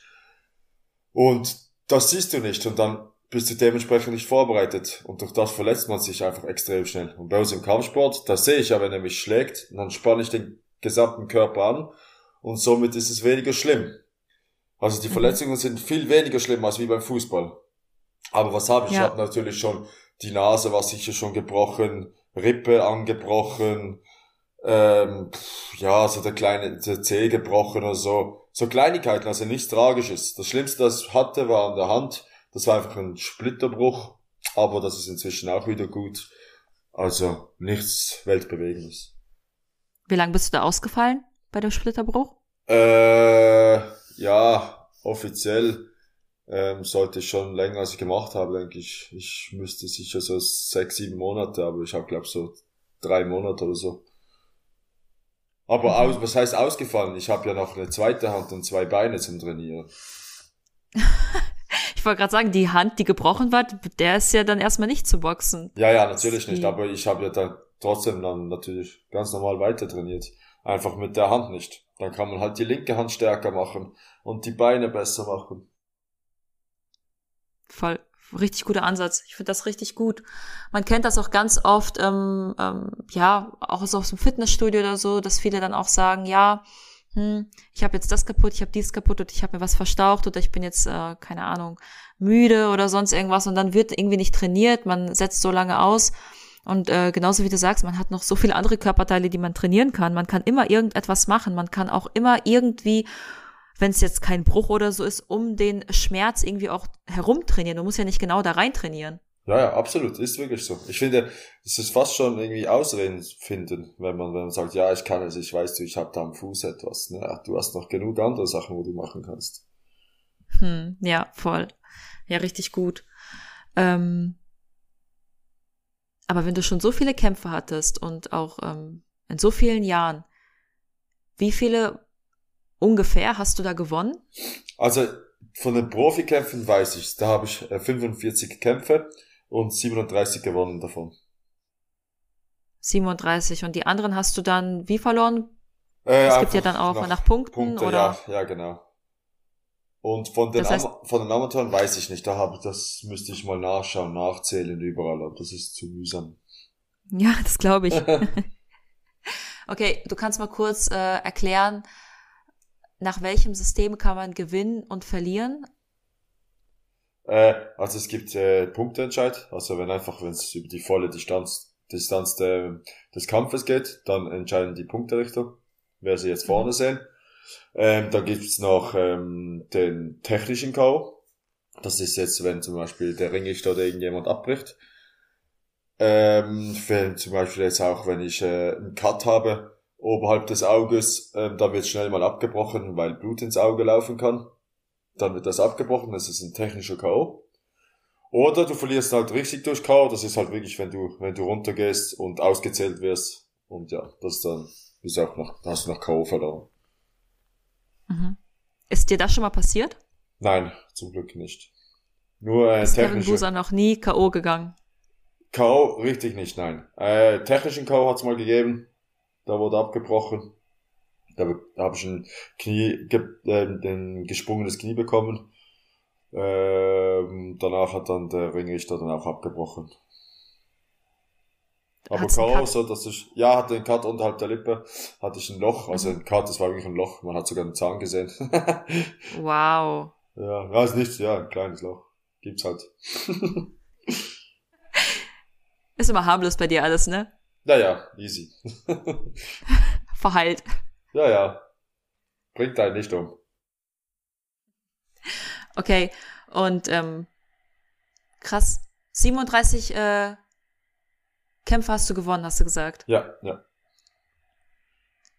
S2: Und das siehst du nicht und dann bist du dementsprechend nicht vorbereitet. Und durch das verletzt man sich einfach extrem schnell. Und bei uns im Kampfsport, da sehe ich ja, wenn er mich schlägt, dann spanne ich den gesamten Körper an und somit ist es weniger schlimm. Also die mhm. Verletzungen sind viel weniger schlimm als wie beim Fußball. Aber was habe ich? Ja. Ich habe natürlich schon die Nase war sicher schon gebrochen, Rippe angebrochen, ähm, ja, so der kleine der Zeh gebrochen oder so. So Kleinigkeiten, also nichts Tragisches. Das Schlimmste, das ich hatte, war an der Hand. Das war einfach ein Splitterbruch, aber das ist inzwischen auch wieder gut. Also nichts Weltbewegendes.
S1: Wie lange bist du da ausgefallen bei dem Splitterbruch?
S2: Äh, ja, offiziell ähm, sollte ich schon länger als ich gemacht habe, denke ich. Ich müsste sicher so sechs, sieben Monate, aber ich habe glaube so drei Monate oder so. Aber mhm. aus, was heißt ausgefallen? Ich habe ja noch eine zweite Hand und zwei Beine zum Trainieren.
S1: ich wollte gerade sagen, die Hand, die gebrochen war, der ist ja dann erstmal nicht zu boxen.
S2: Ja, ja, natürlich nicht. Aber ich habe ja dann trotzdem dann natürlich ganz normal weiter trainiert. Einfach mit der Hand nicht. Dann kann man halt die linke Hand stärker machen und die Beine besser machen.
S1: Voll. Richtig guter Ansatz. Ich finde das richtig gut. Man kennt das auch ganz oft, ähm, ähm, ja, auch so aus dem Fitnessstudio oder so, dass viele dann auch sagen, ja, hm, ich habe jetzt das kaputt, ich habe dies kaputt und ich habe mir was verstaucht oder ich bin jetzt, äh, keine Ahnung, müde oder sonst irgendwas und dann wird irgendwie nicht trainiert, man setzt so lange aus. Und äh, genauso wie du sagst, man hat noch so viele andere Körperteile, die man trainieren kann. Man kann immer irgendetwas machen. Man kann auch immer irgendwie wenn es jetzt kein Bruch oder so ist, um den Schmerz irgendwie auch herumtrainieren. Du musst ja nicht genau da rein trainieren.
S2: Ja, ja, absolut, ist wirklich so. Ich finde, es ist fast schon irgendwie Ausreden finden, wenn man, wenn man sagt, ja, ich kann es, ich weiß du, ich habe da am Fuß etwas. Ne? Du hast noch genug andere Sachen, wo du machen kannst.
S1: Hm, ja, voll. Ja, richtig gut. Ähm, aber wenn du schon so viele Kämpfe hattest und auch ähm, in so vielen Jahren, wie viele ungefähr hast du da gewonnen?
S2: Also von den Profikämpfen weiß ich, da habe ich 45 äh, Kämpfe und 37 gewonnen davon.
S1: 37 und die anderen hast du dann wie verloren? Äh, es gibt ja dann auch nach, nach Punkten Punkte, oder?
S2: Ja, ja, genau. Und von den, das heißt, von den Amateuren weiß ich nicht, da habe das müsste ich mal nachschauen, nachzählen überall, aber das ist zu mühsam.
S1: Ja, das glaube ich. okay, du kannst mal kurz äh, erklären, nach welchem System kann man gewinnen und verlieren?
S2: Äh, also es gibt äh, Punkteentscheid, also wenn einfach, wenn es über die volle Distanz, Distanz de, des Kampfes geht, dann entscheiden die Punkterichter, wer sie jetzt vorne mhm. sehen. Ähm, dann gibt's noch ähm, den technischen K.O. Das ist jetzt, wenn zum Beispiel der Ringrichter oder irgendjemand abbricht. Ähm, wenn zum Beispiel jetzt auch, wenn ich äh, einen Cut habe, oberhalb des Auges, ähm, da wird schnell mal abgebrochen, weil Blut ins Auge laufen kann. Dann wird das abgebrochen, das ist ein technischer K.O. Oder du verlierst halt richtig durch K.O., das ist halt wirklich, wenn du, wenn du runtergehst und ausgezählt wirst. Und ja, das dann ist auch noch, hast du noch K.O. verloren.
S1: Mhm. Ist dir das schon mal passiert?
S2: Nein, zum Glück nicht. Nur
S1: äh, ist. Kevin Buser noch nie K.O. gegangen?
S2: K.O. richtig nicht, nein. Äh, technischen K.O. hat's mal gegeben da wurde abgebrochen. Da, da habe ich ein Knie, äh, ein gesprungenes Knie bekommen. Ähm, danach hat dann der Ringrichter dann auch abgebrochen. Aber K.O. so, dass ich, ja, hatte einen Cut unterhalb der Lippe, hatte ich ein Loch, also ein Cut, das war wirklich ein Loch, man hat sogar einen Zahn gesehen.
S1: wow.
S2: Ja, ja, ist nichts, ja, ein kleines Loch. Gibt's halt.
S1: ist immer harmlos bei dir alles, ne?
S2: Naja, easy.
S1: Verheilt.
S2: Ja, ja. Bringt einen nicht um.
S1: Okay, und ähm, krass. 37 äh, Kämpfe hast du gewonnen, hast du gesagt.
S2: Ja, ja.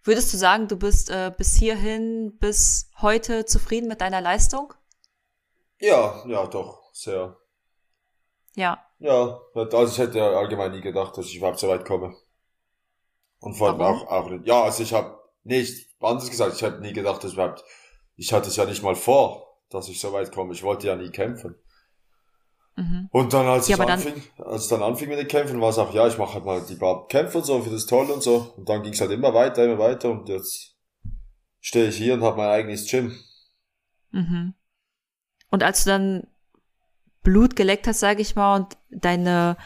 S1: Würdest du sagen, du bist äh, bis hierhin, bis heute zufrieden mit deiner Leistung?
S2: Ja, ja, doch, sehr.
S1: Ja.
S2: Ja, also ich hätte allgemein nie gedacht, dass ich überhaupt so weit komme. Und vor allem auch, auch nicht. Ja, also ich habe nicht, anders gesagt, ich hätte nie gedacht, dass überhaupt, ich hatte es ja nicht mal vor, dass ich so weit komme. Ich wollte ja nie kämpfen. Mhm. Und dann, als ja, ich anfing, als dann anfing mit den Kämpfen, war es auch, ja, ich mache halt mal die paar Kämpfe und so, für das toll und so. Und dann ging es halt immer weiter, immer weiter und jetzt stehe ich hier und habe mein eigenes Gym.
S1: Mhm. Und als du dann Blut geleckt hast, sage ich mal, und deine,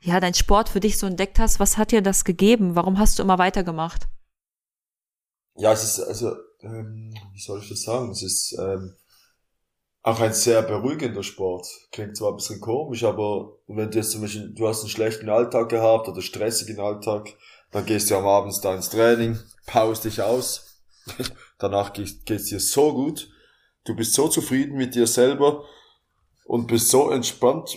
S1: ja, dein Sport für dich so entdeckt hast, was hat dir das gegeben? Warum hast du immer weitergemacht?
S2: Ja, es ist, also, ähm, wie soll ich das sagen? Es ist, ähm, auch ein sehr beruhigender Sport. Klingt zwar ein bisschen komisch, aber wenn du jetzt zum Beispiel, du hast einen schlechten Alltag gehabt oder stressigen Alltag, dann gehst du am Abend da ins Training, paust dich aus, danach geht's dir so gut, du bist so zufrieden mit dir selber und bist so entspannt,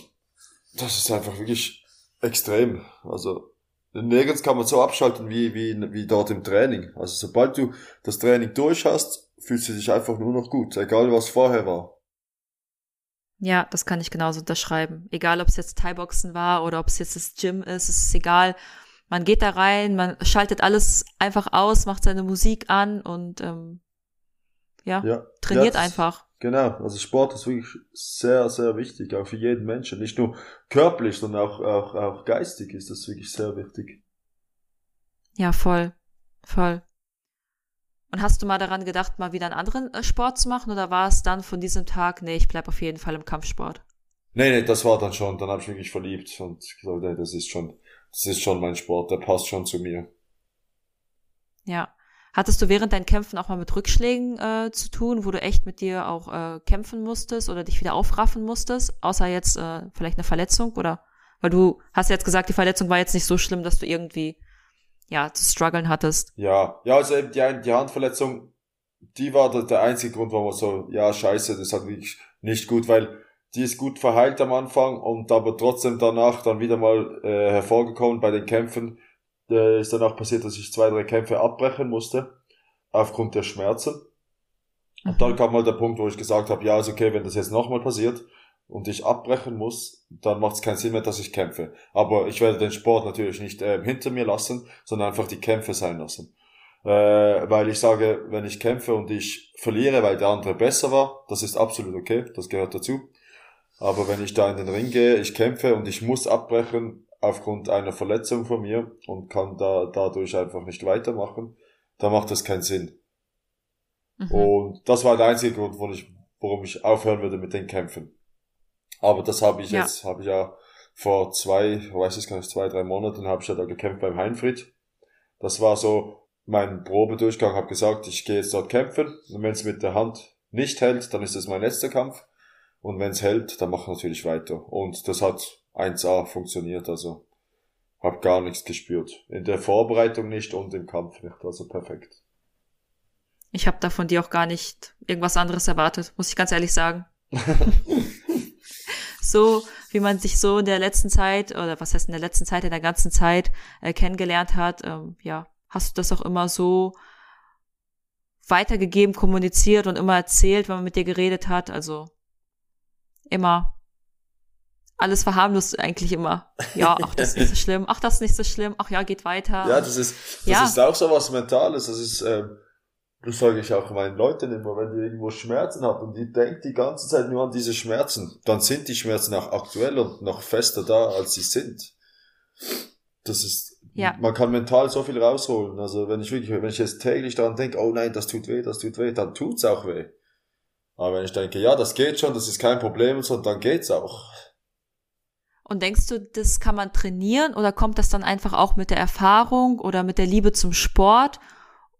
S2: das ist einfach wirklich extrem. Also nirgends kann man so abschalten wie, wie, wie dort im Training. Also sobald du das Training durch hast, fühlst du dich einfach nur noch gut, egal was vorher war.
S1: Ja, das kann ich genauso unterschreiben. Egal, ob es jetzt Thai-Boxen war oder ob es jetzt das Gym ist, es ist egal. Man geht da rein, man schaltet alles einfach aus, macht seine Musik an und ähm, ja, ja trainiert ja, einfach.
S2: Genau, also Sport ist wirklich sehr, sehr wichtig, auch für jeden Menschen. Nicht nur körperlich, sondern auch, auch, auch geistig ist das wirklich sehr wichtig.
S1: Ja, voll, voll. Und hast du mal daran gedacht, mal wieder einen anderen äh, Sport zu machen oder war es dann von diesem Tag, nee, ich bleib auf jeden Fall im Kampfsport?
S2: Nee, nee, das war dann schon, dann habe ich mich verliebt und gesagt, nee, das ist schon, das ist schon mein Sport, der passt schon zu mir.
S1: Ja. Hattest du während deinen Kämpfen auch mal mit Rückschlägen äh, zu tun, wo du echt mit dir auch äh, kämpfen musstest oder dich wieder aufraffen musstest, außer jetzt äh, vielleicht eine Verletzung oder weil du hast jetzt gesagt, die Verletzung war jetzt nicht so schlimm, dass du irgendwie ja, zu strugglen hattest.
S2: Ja, ja, also eben die, die Handverletzung, die war der, der einzige Grund, wo man so, ja, scheiße, das hat wirklich nicht gut, weil die ist gut verheilt am Anfang und aber trotzdem danach dann wieder mal äh, hervorgekommen bei den Kämpfen. Äh, ist danach passiert, dass ich zwei, drei Kämpfe abbrechen musste, aufgrund der Schmerzen. Und mhm. dann kam mal der Punkt, wo ich gesagt habe, ja, ist okay, wenn das jetzt nochmal passiert, und ich abbrechen muss, dann macht es keinen Sinn mehr, dass ich kämpfe. Aber ich werde den Sport natürlich nicht äh, hinter mir lassen, sondern einfach die Kämpfe sein lassen. Äh, weil ich sage, wenn ich kämpfe und ich verliere, weil der andere besser war, das ist absolut okay, das gehört dazu. Aber wenn ich da in den Ring gehe, ich kämpfe und ich muss abbrechen aufgrund einer Verletzung von mir und kann da dadurch einfach nicht weitermachen, dann macht das keinen Sinn. Mhm. Und das war der einzige Grund, warum ich, warum ich aufhören würde mit den Kämpfen. Aber das habe ich ja. jetzt, habe ich ja vor zwei, weiß ich gar nicht, zwei, drei Monaten habe ich ja da gekämpft beim Heinfried. Das war so mein Probedurchgang, habe gesagt, ich gehe jetzt dort kämpfen und wenn es mit der Hand nicht hält, dann ist es mein letzter Kampf. Und wenn es hält, dann mache ich natürlich weiter. Und das hat 1A funktioniert, also habe gar nichts gespürt. In der Vorbereitung nicht und im Kampf nicht, also perfekt.
S1: Ich habe da von dir auch gar nicht irgendwas anderes erwartet, muss ich ganz ehrlich sagen. so, wie man sich so in der letzten Zeit, oder was heißt in der letzten Zeit, in der ganzen Zeit äh, kennengelernt hat, ähm, ja, hast du das auch immer so weitergegeben, kommuniziert und immer erzählt, wenn man mit dir geredet hat. Also immer alles verharmlost eigentlich immer. Ja, ach, das ist nicht so schlimm. Ach, das ist nicht so schlimm. Ach ja, geht weiter.
S2: Ja, das ist, das ja. ist auch so was Mentales. Das ist, ähm, das sage ich auch meinen Leuten immer, wenn ihr irgendwo Schmerzen habt und ihr denkt die ganze Zeit nur an diese Schmerzen, dann sind die Schmerzen auch aktuell und noch fester da, als sie sind. Das ist, ja. man kann mental so viel rausholen. Also wenn ich wirklich, wenn ich jetzt täglich daran denke, oh nein, das tut weh, das tut weh, dann tut's auch weh. Aber wenn ich denke, ja, das geht schon, das ist kein Problem und so, dann geht's auch.
S1: Und denkst du, das kann man trainieren oder kommt das dann einfach auch mit der Erfahrung oder mit der Liebe zum Sport?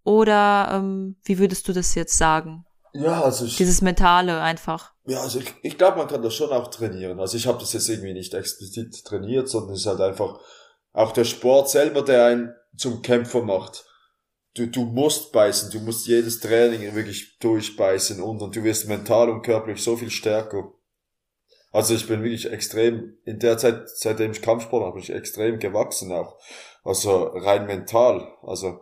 S1: Oder ähm, wie würdest du das jetzt sagen?
S2: Ja, also ich,
S1: dieses mentale einfach.
S2: Ja, also ich, ich glaube, man kann das schon auch trainieren. Also ich habe das jetzt irgendwie nicht explizit trainiert, sondern es ist halt einfach auch der Sport selber, der einen zum Kämpfer macht. Du, du musst beißen, du musst jedes Training wirklich durchbeißen und, und du wirst mental und körperlich so viel stärker. Also ich bin wirklich extrem, in der Zeit, seitdem ich Kampfsport habe, bin ich extrem gewachsen auch. Also rein mental. Also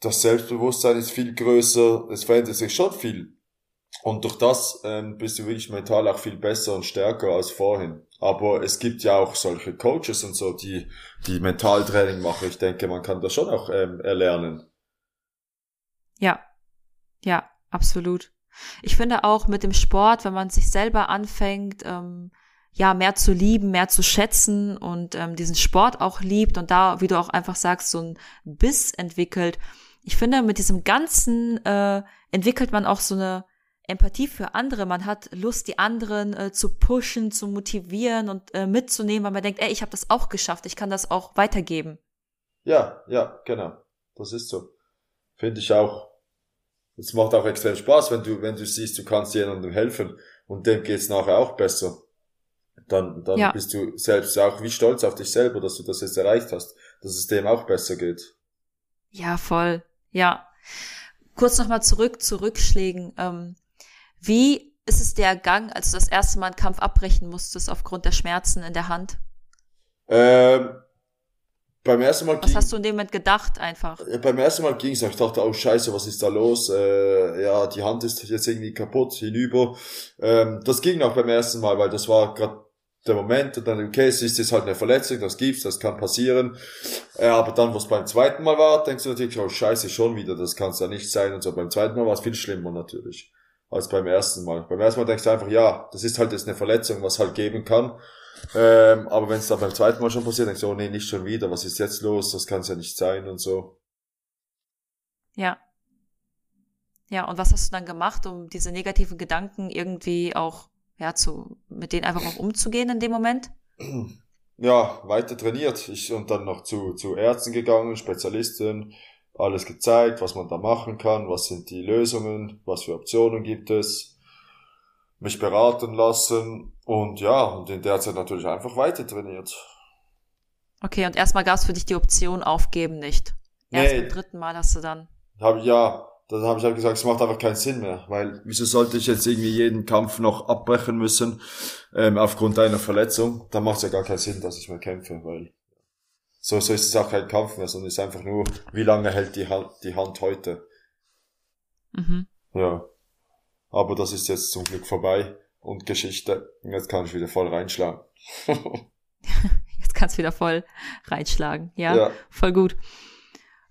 S2: das Selbstbewusstsein ist viel größer, es verändert sich schon viel. Und durch das ähm, bist du wirklich mental auch viel besser und stärker als vorhin. Aber es gibt ja auch solche Coaches und so, die, die Mentaltraining machen. Ich denke, man kann das schon auch ähm, erlernen.
S1: Ja, ja, absolut. Ich finde auch mit dem Sport, wenn man sich selber anfängt, ähm, ja, mehr zu lieben, mehr zu schätzen und ähm, diesen Sport auch liebt und da, wie du auch einfach sagst, so ein Biss entwickelt, ich finde, mit diesem Ganzen äh, entwickelt man auch so eine Empathie für andere. Man hat Lust, die anderen äh, zu pushen, zu motivieren und äh, mitzunehmen, weil man denkt, ey, ich habe das auch geschafft, ich kann das auch weitergeben.
S2: Ja, ja, genau. Das ist so. Finde ich auch. Es macht auch extrem Spaß, wenn du, wenn du siehst, du kannst jemandem helfen. und dem geht's nachher auch besser, dann, dann
S1: Ja.
S2: bist du selbst auch wie stolz auf dich selber, dass du das jetzt erreicht hast, dass es dem auch besser geht.
S1: Ja, voll. Ja. Kurz nochmal zurück zu Rückschlägen. Ähm, wie ist es der Gang, als du das erste Mal einen Kampf abbrechen musstest aufgrund der Schmerzen in der Hand?
S2: Ähm, beim ersten Mal
S1: Was
S2: ging,
S1: hast du in dem Moment gedacht einfach?
S2: Beim ersten Mal ging's, ich dachte, oh scheiße, was ist da los? Äh, ja, die Hand ist jetzt irgendwie kaputt, hinüber. Ähm, das ging auch beim ersten Mal, weil das war gerade der Moment und dann, okay, es ist jetzt halt eine Verletzung, das gibt's, das kann passieren. Äh, aber dann, was beim zweiten Mal war, denkst du natürlich, oh scheiße, schon wieder, das kann's ja nicht sein und so. Beim zweiten Mal war es viel schlimmer natürlich als beim ersten Mal. Beim ersten Mal denkst du einfach, ja, das ist halt jetzt eine Verletzung, was halt geben kann. Ähm, aber wenn es dann beim zweiten Mal schon passiert, denkst du, oh nee, nicht schon wieder, was ist jetzt los, das kann's ja nicht sein und so.
S1: Ja. Ja, und was hast du dann gemacht, um diese negativen Gedanken irgendwie auch, ja, zu, mit denen einfach auch umzugehen in dem Moment?
S2: ja, weiter trainiert. Ich und dann noch zu, zu Ärzten gegangen, Spezialisten, alles gezeigt, was man da machen kann, was sind die Lösungen, was für Optionen gibt es, mich beraten lassen und ja, und in der Zeit natürlich einfach weiter trainiert.
S1: Okay, und erstmal gab es für dich die Option aufgeben nicht. Erst
S2: Nee.
S1: beim dritten Mal hast du dann.
S2: Hab, ja, dann habe ich halt gesagt, es macht einfach keinen Sinn mehr, weil wieso sollte ich jetzt irgendwie jeden Kampf noch abbrechen müssen ähm, aufgrund einer Verletzung? Dann macht es ja gar keinen Sinn, dass ich mehr kämpfe, weil so, so ist es auch kein Kampf mehr, sondern es ist einfach nur, wie lange hält die Hand, die Hand heute?
S1: Mhm.
S2: Ja. Aber das ist jetzt zum Glück vorbei und Geschichte. Und jetzt kann ich wieder voll reinschlagen.
S1: Jetzt kannst du wieder voll reinschlagen. Ja,
S2: Ja.
S1: voll gut.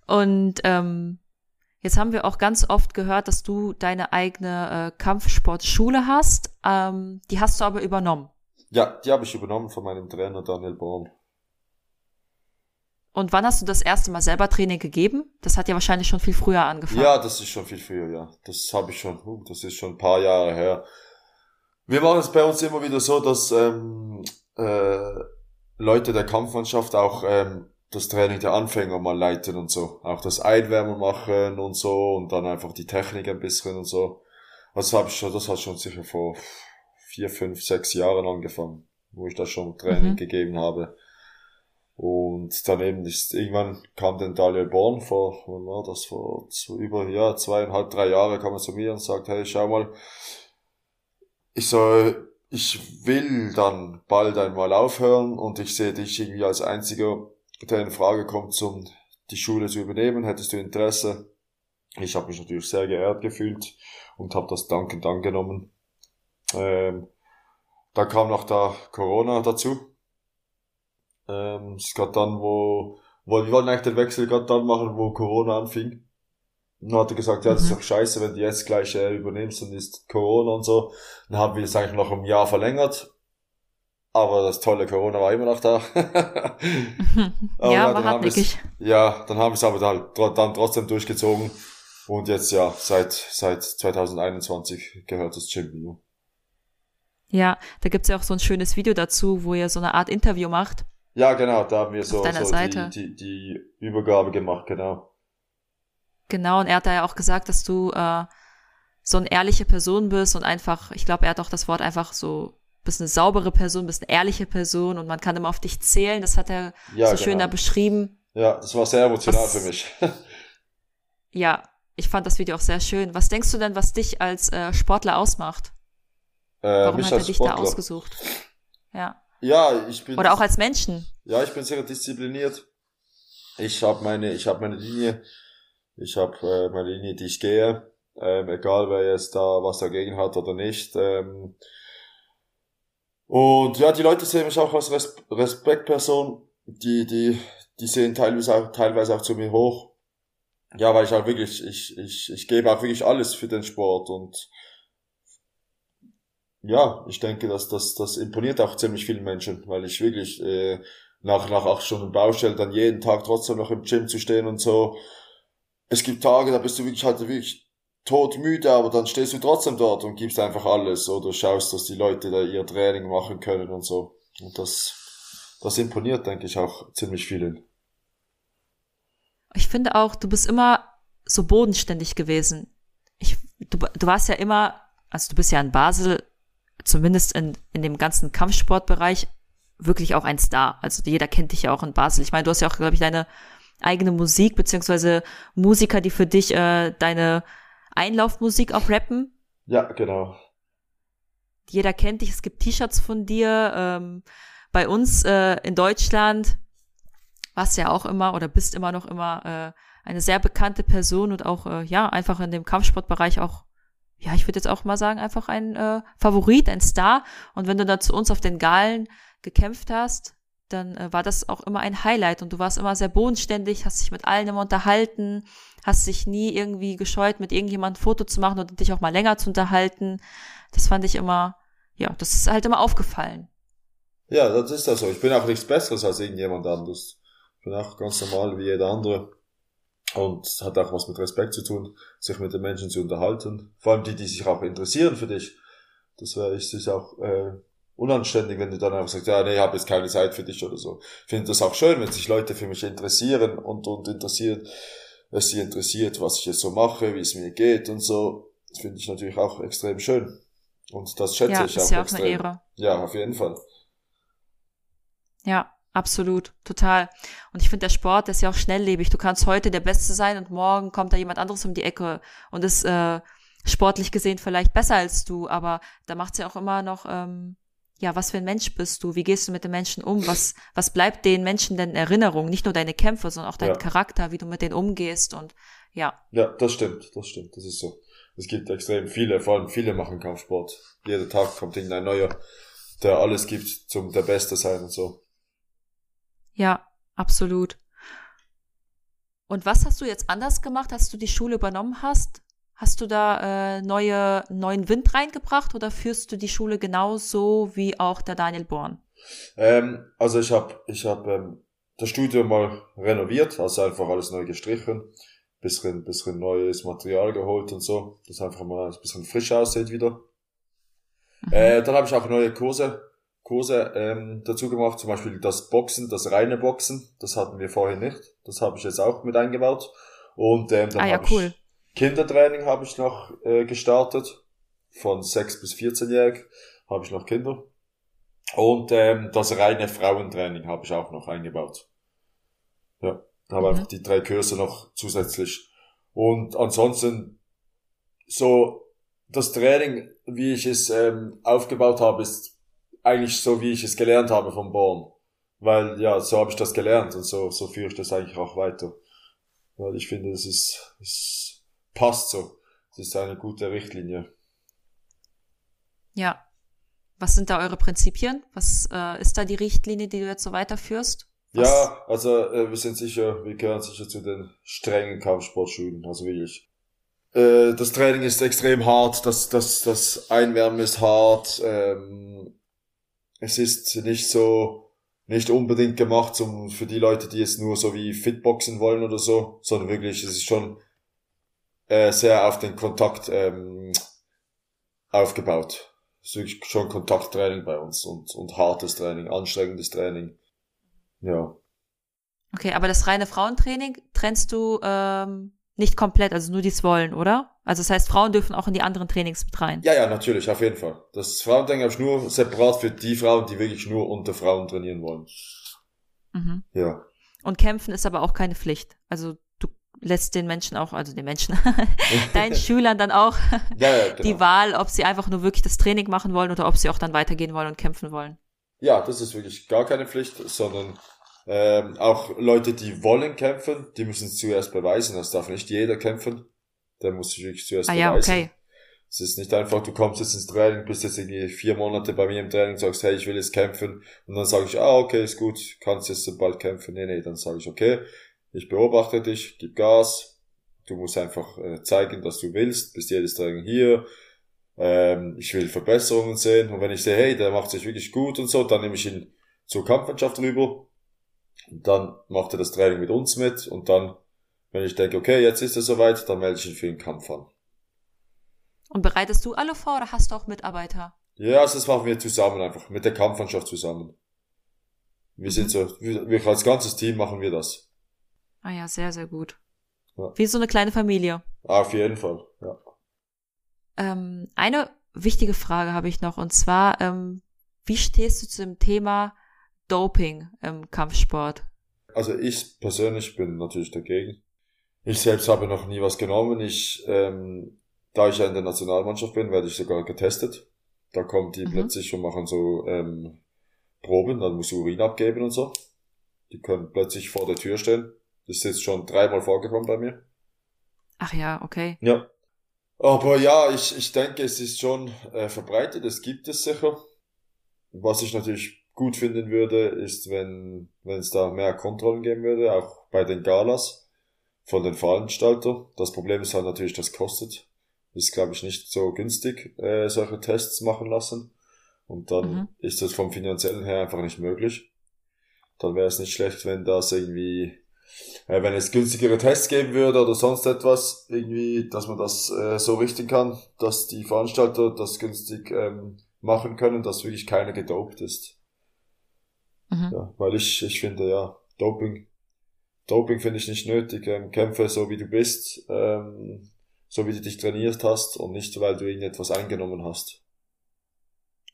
S1: Und ähm, jetzt haben wir auch ganz oft gehört, dass du deine eigene äh, Kampfsportschule hast. Ähm, die hast du aber übernommen.
S2: Ja, die habe ich übernommen von meinem Trainer Daniel Born.
S1: Und wann hast du das erste Mal selber Training gegeben? Das hat ja wahrscheinlich schon viel früher angefangen.
S2: Ja, das ist schon viel früher, ja. Das habe ich schon, das ist schon ein paar Jahre her. Wir machen es bei uns immer wieder so, dass ähm, äh, Leute der Kampfmannschaft auch ähm, das Training der Anfänger mal leiten und so. Auch das Einwärmen machen und so und dann einfach die Technik ein bisschen und so. Das habe ich schon, das hat schon sicher vor vier, fünf, sechs Jahren angefangen, wo ich da schon Training
S1: Mhm.
S2: gegeben habe. Und daneben ist, irgendwann kam dann Daniel Born vor, wann war das, vor zwei, über, ja, zweieinhalb, drei Jahre kam er zu mir und sagt, hey, schau mal, ich soll, ich will dann bald einmal aufhören und ich sehe dich irgendwie als einziger, der in Frage kommt, um die Schule zu übernehmen. Hättest du Interesse? Ich habe mich natürlich sehr geehrt gefühlt und habe das dankend angenommen. Ähm, dann kam noch da Corona dazu. Ähm, es ist gerade dann, wo, wo wir wollten eigentlich den Wechsel gerade dann machen, wo Corona anfing. Und dann hat er gesagt, ja, das ist
S1: Mhm.
S2: doch scheiße, wenn du jetzt gleich äh, übernimmst, dann ist Corona und so. Dann haben wir es eigentlich noch um ein Jahr verlängert. Aber das tolle Corona war immer noch da. Aber
S1: ja,
S2: dann
S1: war
S2: haben wir's-
S1: hartnäckig.
S2: Ja, dann haben wir es aber dann, tro- dann trotzdem durchgezogen. Und jetzt ja, seit, seit 2021 gehört das Gym.
S1: Ja, da gibt's ja auch so ein schönes Video dazu, wo ihr so eine Art Interview macht.
S2: Ja, genau, da haben wir so, so
S1: Seite.
S2: die, die, die Übergabe gemacht, genau.
S1: Genau, und er hat da ja auch gesagt, dass du äh, so eine ehrliche Person bist und einfach, ich glaube, er hat auch das Wort einfach so, bist eine saubere Person, bist eine ehrliche Person und man kann immer auf dich zählen. Das hat er
S2: Ja,
S1: so schön da
S2: genau.
S1: beschrieben.
S2: Ja, das war sehr emotional
S1: Was-
S2: für mich.
S1: Ja, ich fand das Video auch sehr schön. Was denkst du denn, was dich als äh, Sportler ausmacht?
S2: äh,
S1: Warum hat er dich da
S2: Sportler.
S1: ausgesucht? Ja.
S2: Ja, ich bin
S1: Oder auch als Menschen.
S2: Ja, ich bin sehr diszipliniert. Ich habe meine, ich habe meine Linie. Ich habe äh, meine Linie, die ich gehe. Ähm, egal wer jetzt da was dagegen hat oder nicht. Ähm, und ja, die Leute sehen mich auch als Res Respektperson. Die, die, die sehen teilweise auch, teilweise auch zu mir hoch. Ja, weil ich auch wirklich, ich, ich, ich gebe auch wirklich alles für den Sport und ja, ich denke, dass das, das imponiert auch ziemlich vielen Menschen, weil ich wirklich äh, nach, nach acht Stunden Baustelle dann jeden Tag trotzdem noch im Gym zu stehen und so. Es gibt Tage, da bist du wirklich halt wirklich todmüde, aber dann stehst du trotzdem dort und gibst einfach alles oder schaust, dass die Leute da ihr Training machen können und so. Und das, das imponiert, denke ich, auch ziemlich vielen.
S1: Ich finde auch, du bist immer so bodenständig gewesen. Ich, du, du warst ja immer, also du bist ja in Basel zumindest in, in dem ganzen Kampfsportbereich wirklich auch ein Star. Also jeder kennt dich ja auch in Basel. Ich meine, du hast ja auch, glaube ich, deine eigene Musik, beziehungsweise Musiker, die für dich äh, deine Einlaufmusik auch rappen.
S2: Ja, genau.
S1: Jeder kennt dich, es gibt T-Shirts von dir. Ähm, bei uns äh, in Deutschland warst ja auch immer oder bist immer noch immer äh, eine sehr bekannte Person und auch äh, ja einfach in dem Kampfsportbereich auch ja ich würde jetzt auch mal sagen einfach ein äh, Favorit ein Star. Und wenn du da zu uns auf den Galen gekämpft hast dann äh, war das auch immer ein Highlight. Und du warst immer sehr bodenständig hast dich mit allen immer unterhalten hast dich nie irgendwie gescheut mit irgendjemandem ein Foto zu machen oder dich auch mal länger zu unterhalten. Das fand ich immer ja das ist halt immer aufgefallen.
S2: Ja das ist ja so. Ich bin auch nichts besseres als irgendjemand anderes bin auch ganz normal wie jeder andere. Und hat auch was mit Respekt zu tun, sich mit den Menschen zu unterhalten. Vor allem die, die sich auch interessieren für dich. Das wäre ich sich auch äh, unanständig, wenn du dann einfach sagst, ja, nee, ich habe jetzt keine Zeit für dich oder so. Ich finde das auch schön, wenn sich Leute für mich interessieren und, und interessiert, es sie interessiert, was ich jetzt so mache, wie es mir geht und so. Das finde ich natürlich auch extrem schön. Und das schätze
S1: ja,
S2: ich
S1: auch.
S2: Ist
S1: ja auch
S2: extrem.
S1: eine Ehre.
S2: Ja, auf jeden Fall.
S1: Ja, Absolut, total. Und ich finde, der Sport ist ja auch schnelllebig. Du kannst heute der Beste sein und morgen kommt da jemand anderes um die Ecke und ist äh, sportlich gesehen vielleicht besser als du, aber da macht's ja auch immer noch, ähm, ja, was für ein Mensch bist du? Wie gehst du mit den Menschen um? Was, was bleibt den Menschen denn in Erinnerung? Nicht nur deine Kämpfe, sondern auch dein
S2: Ja.
S1: Charakter, wie du mit denen umgehst und ja,
S2: Ja, das stimmt, das stimmt, das ist so. Es gibt extrem viele, vor allem viele machen Kampfsport. Jeden Tag kommt irgendein neuer, der alles gibt zum der Beste sein und so.
S1: Ja, absolut. Und was hast du jetzt anders gemacht, als du die Schule übernommen hast? Hast du da äh, neue, neuen Wind reingebracht oder führst du die Schule genauso wie auch der Daniel Born?
S2: Ähm, also ich habe ich hab, ähm, das Studio mal renoviert, also einfach alles neu gestrichen, bisschen, bisschen neues Material geholt und so, dass einfach mal ein bisschen frisch aussieht wieder.
S1: Mhm.
S2: Äh, dann habe ich auch neue Kurse, Kurse ähm, dazu gemacht, zum Beispiel das Boxen, das reine Boxen, das hatten wir vorher nicht. Das habe ich jetzt auch mit eingebaut. Und ähm, dann
S1: Ah ja, cool.
S2: ich Kindertraining habe ich noch äh, gestartet. Von 6 bis 14-jährig habe ich noch Kinder. Und ähm, das reine Frauentraining habe ich auch noch eingebaut. Ja, habe
S1: Mhm.
S2: einfach die drei Kurse noch zusätzlich. Und ansonsten so das Training, wie ich es ähm, aufgebaut habe, ist eigentlich so, wie ich es gelernt habe vom Born. Weil ja, so habe ich das gelernt und so, so führe ich das eigentlich auch weiter. Weil ich finde, es ist, es passt so. Es ist eine gute Richtlinie.
S1: Ja. Was sind da eure Prinzipien? Was äh, ist da die Richtlinie, die du jetzt so weiterführst? Was?
S2: Ja, also äh, wir sind sicher, wir gehören sicher zu den strengen Kampfsportschulen, also wirklich. Äh, das Training ist extrem hart, das, das, das Einwärmen ist hart. Ähm, es ist nicht so, nicht unbedingt gemacht zum, für die Leute, die jetzt nur so wie Fitboxen wollen oder so, sondern wirklich, es ist schon äh, sehr auf den Kontakt ähm, aufgebaut. Es ist wirklich schon Kontakttraining bei uns und, und hartes Training, anstrengendes Training. Ja.
S1: Okay, aber das reine Frauentraining trennst du ähm, nicht komplett, also nur dies wollen, oder? Also das heißt, Frauen dürfen auch in die anderen Trainings mit rein.
S2: Ja, ja, natürlich, auf jeden Fall. Das Frauentraining habe ich nur separat für die Frauen, die wirklich nur unter Frauen trainieren wollen.
S1: Mhm.
S2: Ja.
S1: Und kämpfen ist aber auch keine Pflicht. Also du lässt den Menschen auch, also den Menschen, deinen Schülern dann auch
S2: Ja, ja, genau.
S1: die Wahl, ob sie einfach nur wirklich das Training machen wollen oder ob sie auch dann weitergehen wollen und kämpfen wollen.
S2: Ja, das ist wirklich gar keine Pflicht, sondern ähm, auch Leute, die wollen kämpfen, die müssen es zuerst beweisen. Das darf nicht jeder kämpfen. Der muss sich wirklich zuerst
S1: Ah ja,
S2: beweisen.
S1: okay.
S2: Es ist nicht einfach, du kommst jetzt ins Training, bist jetzt irgendwie vier Monate bei mir im Training, sagst, hey, ich will jetzt kämpfen. Und dann sage ich, ah, okay, ist gut, kannst jetzt bald kämpfen. Nee, nee, dann sage ich, okay, ich beobachte dich, gib Gas. Du musst einfach äh, zeigen, dass du willst, bist jedes Training hier. Ähm, ich will Verbesserungen sehen. Und wenn ich sehe, hey, der macht sich wirklich gut und so, dann nehme ich ihn zur Kampfmannschaft rüber. Und dann macht er das Training mit uns mit. Und dann, wenn ich denke, okay, jetzt ist er soweit, dann melde ich ihn für den Kampf an.
S1: Und bereitest du alle vor oder hast du auch Mitarbeiter?
S2: Ja, also das machen wir zusammen einfach, mit der Kampfmannschaft zusammen. Wir sind so, wir, wir als ganzes Team machen wir das.
S1: Ah ja, sehr, sehr gut.
S2: Ja.
S1: Wie so eine kleine Familie.
S2: Auf jeden Fall, ja.
S1: Ähm, eine wichtige Frage habe ich noch und zwar, ähm, wie stehst du zu dem Thema Doping im Kampfsport?
S2: Also ich persönlich bin natürlich dagegen. Ich selbst habe noch nie was genommen. Ich, ähm, da ich ja in der Nationalmannschaft bin, werde ich sogar getestet. Da kommen die mhm. plötzlich und machen so ähm, Proben, dann muss Urin abgeben und so. Die können plötzlich vor der Tür stehen. Das ist jetzt schon dreimal vorgekommen bei mir.
S1: Ach ja, okay.
S2: Ja. Aber ja, ich, ich denke, es ist schon äh, verbreitet, es gibt es sicher. Was ich natürlich gut finden würde, ist, wenn, wenn es da mehr Kontrollen geben würde, auch bei den Galas von den Veranstaltern. Das Problem ist halt natürlich, das kostet. Ist, glaube ich, nicht so günstig, äh, solche Tests machen lassen. Und dann mhm. ist das vom finanziellen her einfach nicht möglich. Dann wäre es nicht schlecht, wenn das irgendwie äh, wenn es günstigere Tests geben würde oder sonst etwas, irgendwie, dass man das äh, so richten kann, dass die Veranstalter das günstig ähm, machen können, dass wirklich keiner gedopt ist. Mhm. Ja, weil ich, ich finde ja, Doping, Doping finde ich nicht nötig. Ähm, kämpfe so wie du bist, ähm, so wie du dich trainiert hast und nicht, weil du irgendetwas eingenommen hast.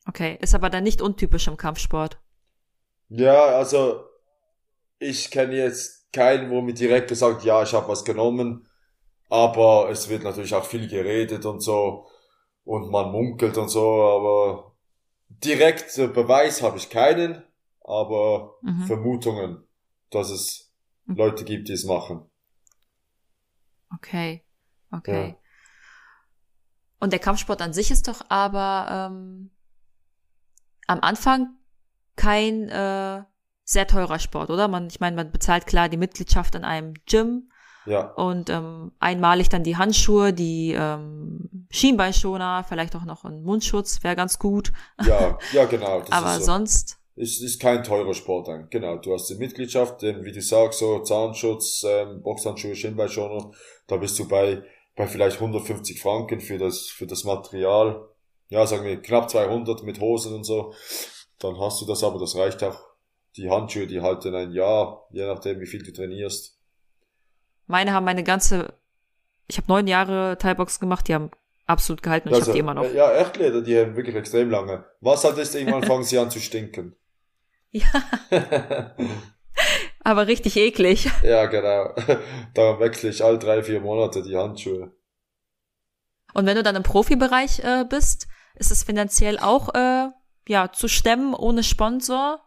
S1: Okay, ist aber dann nicht untypisch im Kampfsport.
S2: Ja, also ich kenne jetzt keinen, wo mir direkt gesagt, ja, ich habe was genommen, aber es wird natürlich auch viel geredet und so und man munkelt und so, aber direkt Beweis habe ich keinen, aber mhm. Vermutungen, dass es mhm. Leute gibt, die es machen.
S1: Okay, okay. Ja. Und der Kampfsport an sich ist doch aber ähm, am Anfang kein äh, sehr teurer Sport, oder? Man, ich meine, man bezahlt klar die Mitgliedschaft in einem Gym.
S2: Ja.
S1: Und ähm, einmalig dann die Handschuhe, die ähm, Schienbeinschoner, vielleicht auch noch ein Mundschutz, wäre ganz gut.
S2: Ja, ja, genau.
S1: Aber so. sonst.
S2: Ist, ist kein teurer Sport dann. Genau, du hast die Mitgliedschaft, denn wie du sagst, so Zahnschutz, ähm, Boxhandschuhe, Schienbeinschoner, da bist du bei, bei vielleicht 150 Franken für das, für das Material. Ja, sagen wir knapp 200 mit Hosen und so. Dann hast du das aber, das reicht auch die Handschuhe, die halten ein Jahr, je nachdem, wie viel du trainierst.
S1: Meine haben meine ganze, ich habe neun Jahre Thai-Box gemacht, die haben absolut gehalten und also, ich habe die immer noch.
S2: Ja, Echtleder, die haben wirklich extrem lange. Was halt ist, irgendwann fangen sie an zu stinken.
S1: Ja. Aber richtig eklig.
S2: Ja, genau. Darum wechsle ich all drei, vier Monate die Handschuhe.
S1: Und wenn du dann im Profibereich äh, bist, ist es finanziell auch äh, ja zu stemmen ohne Sponsor?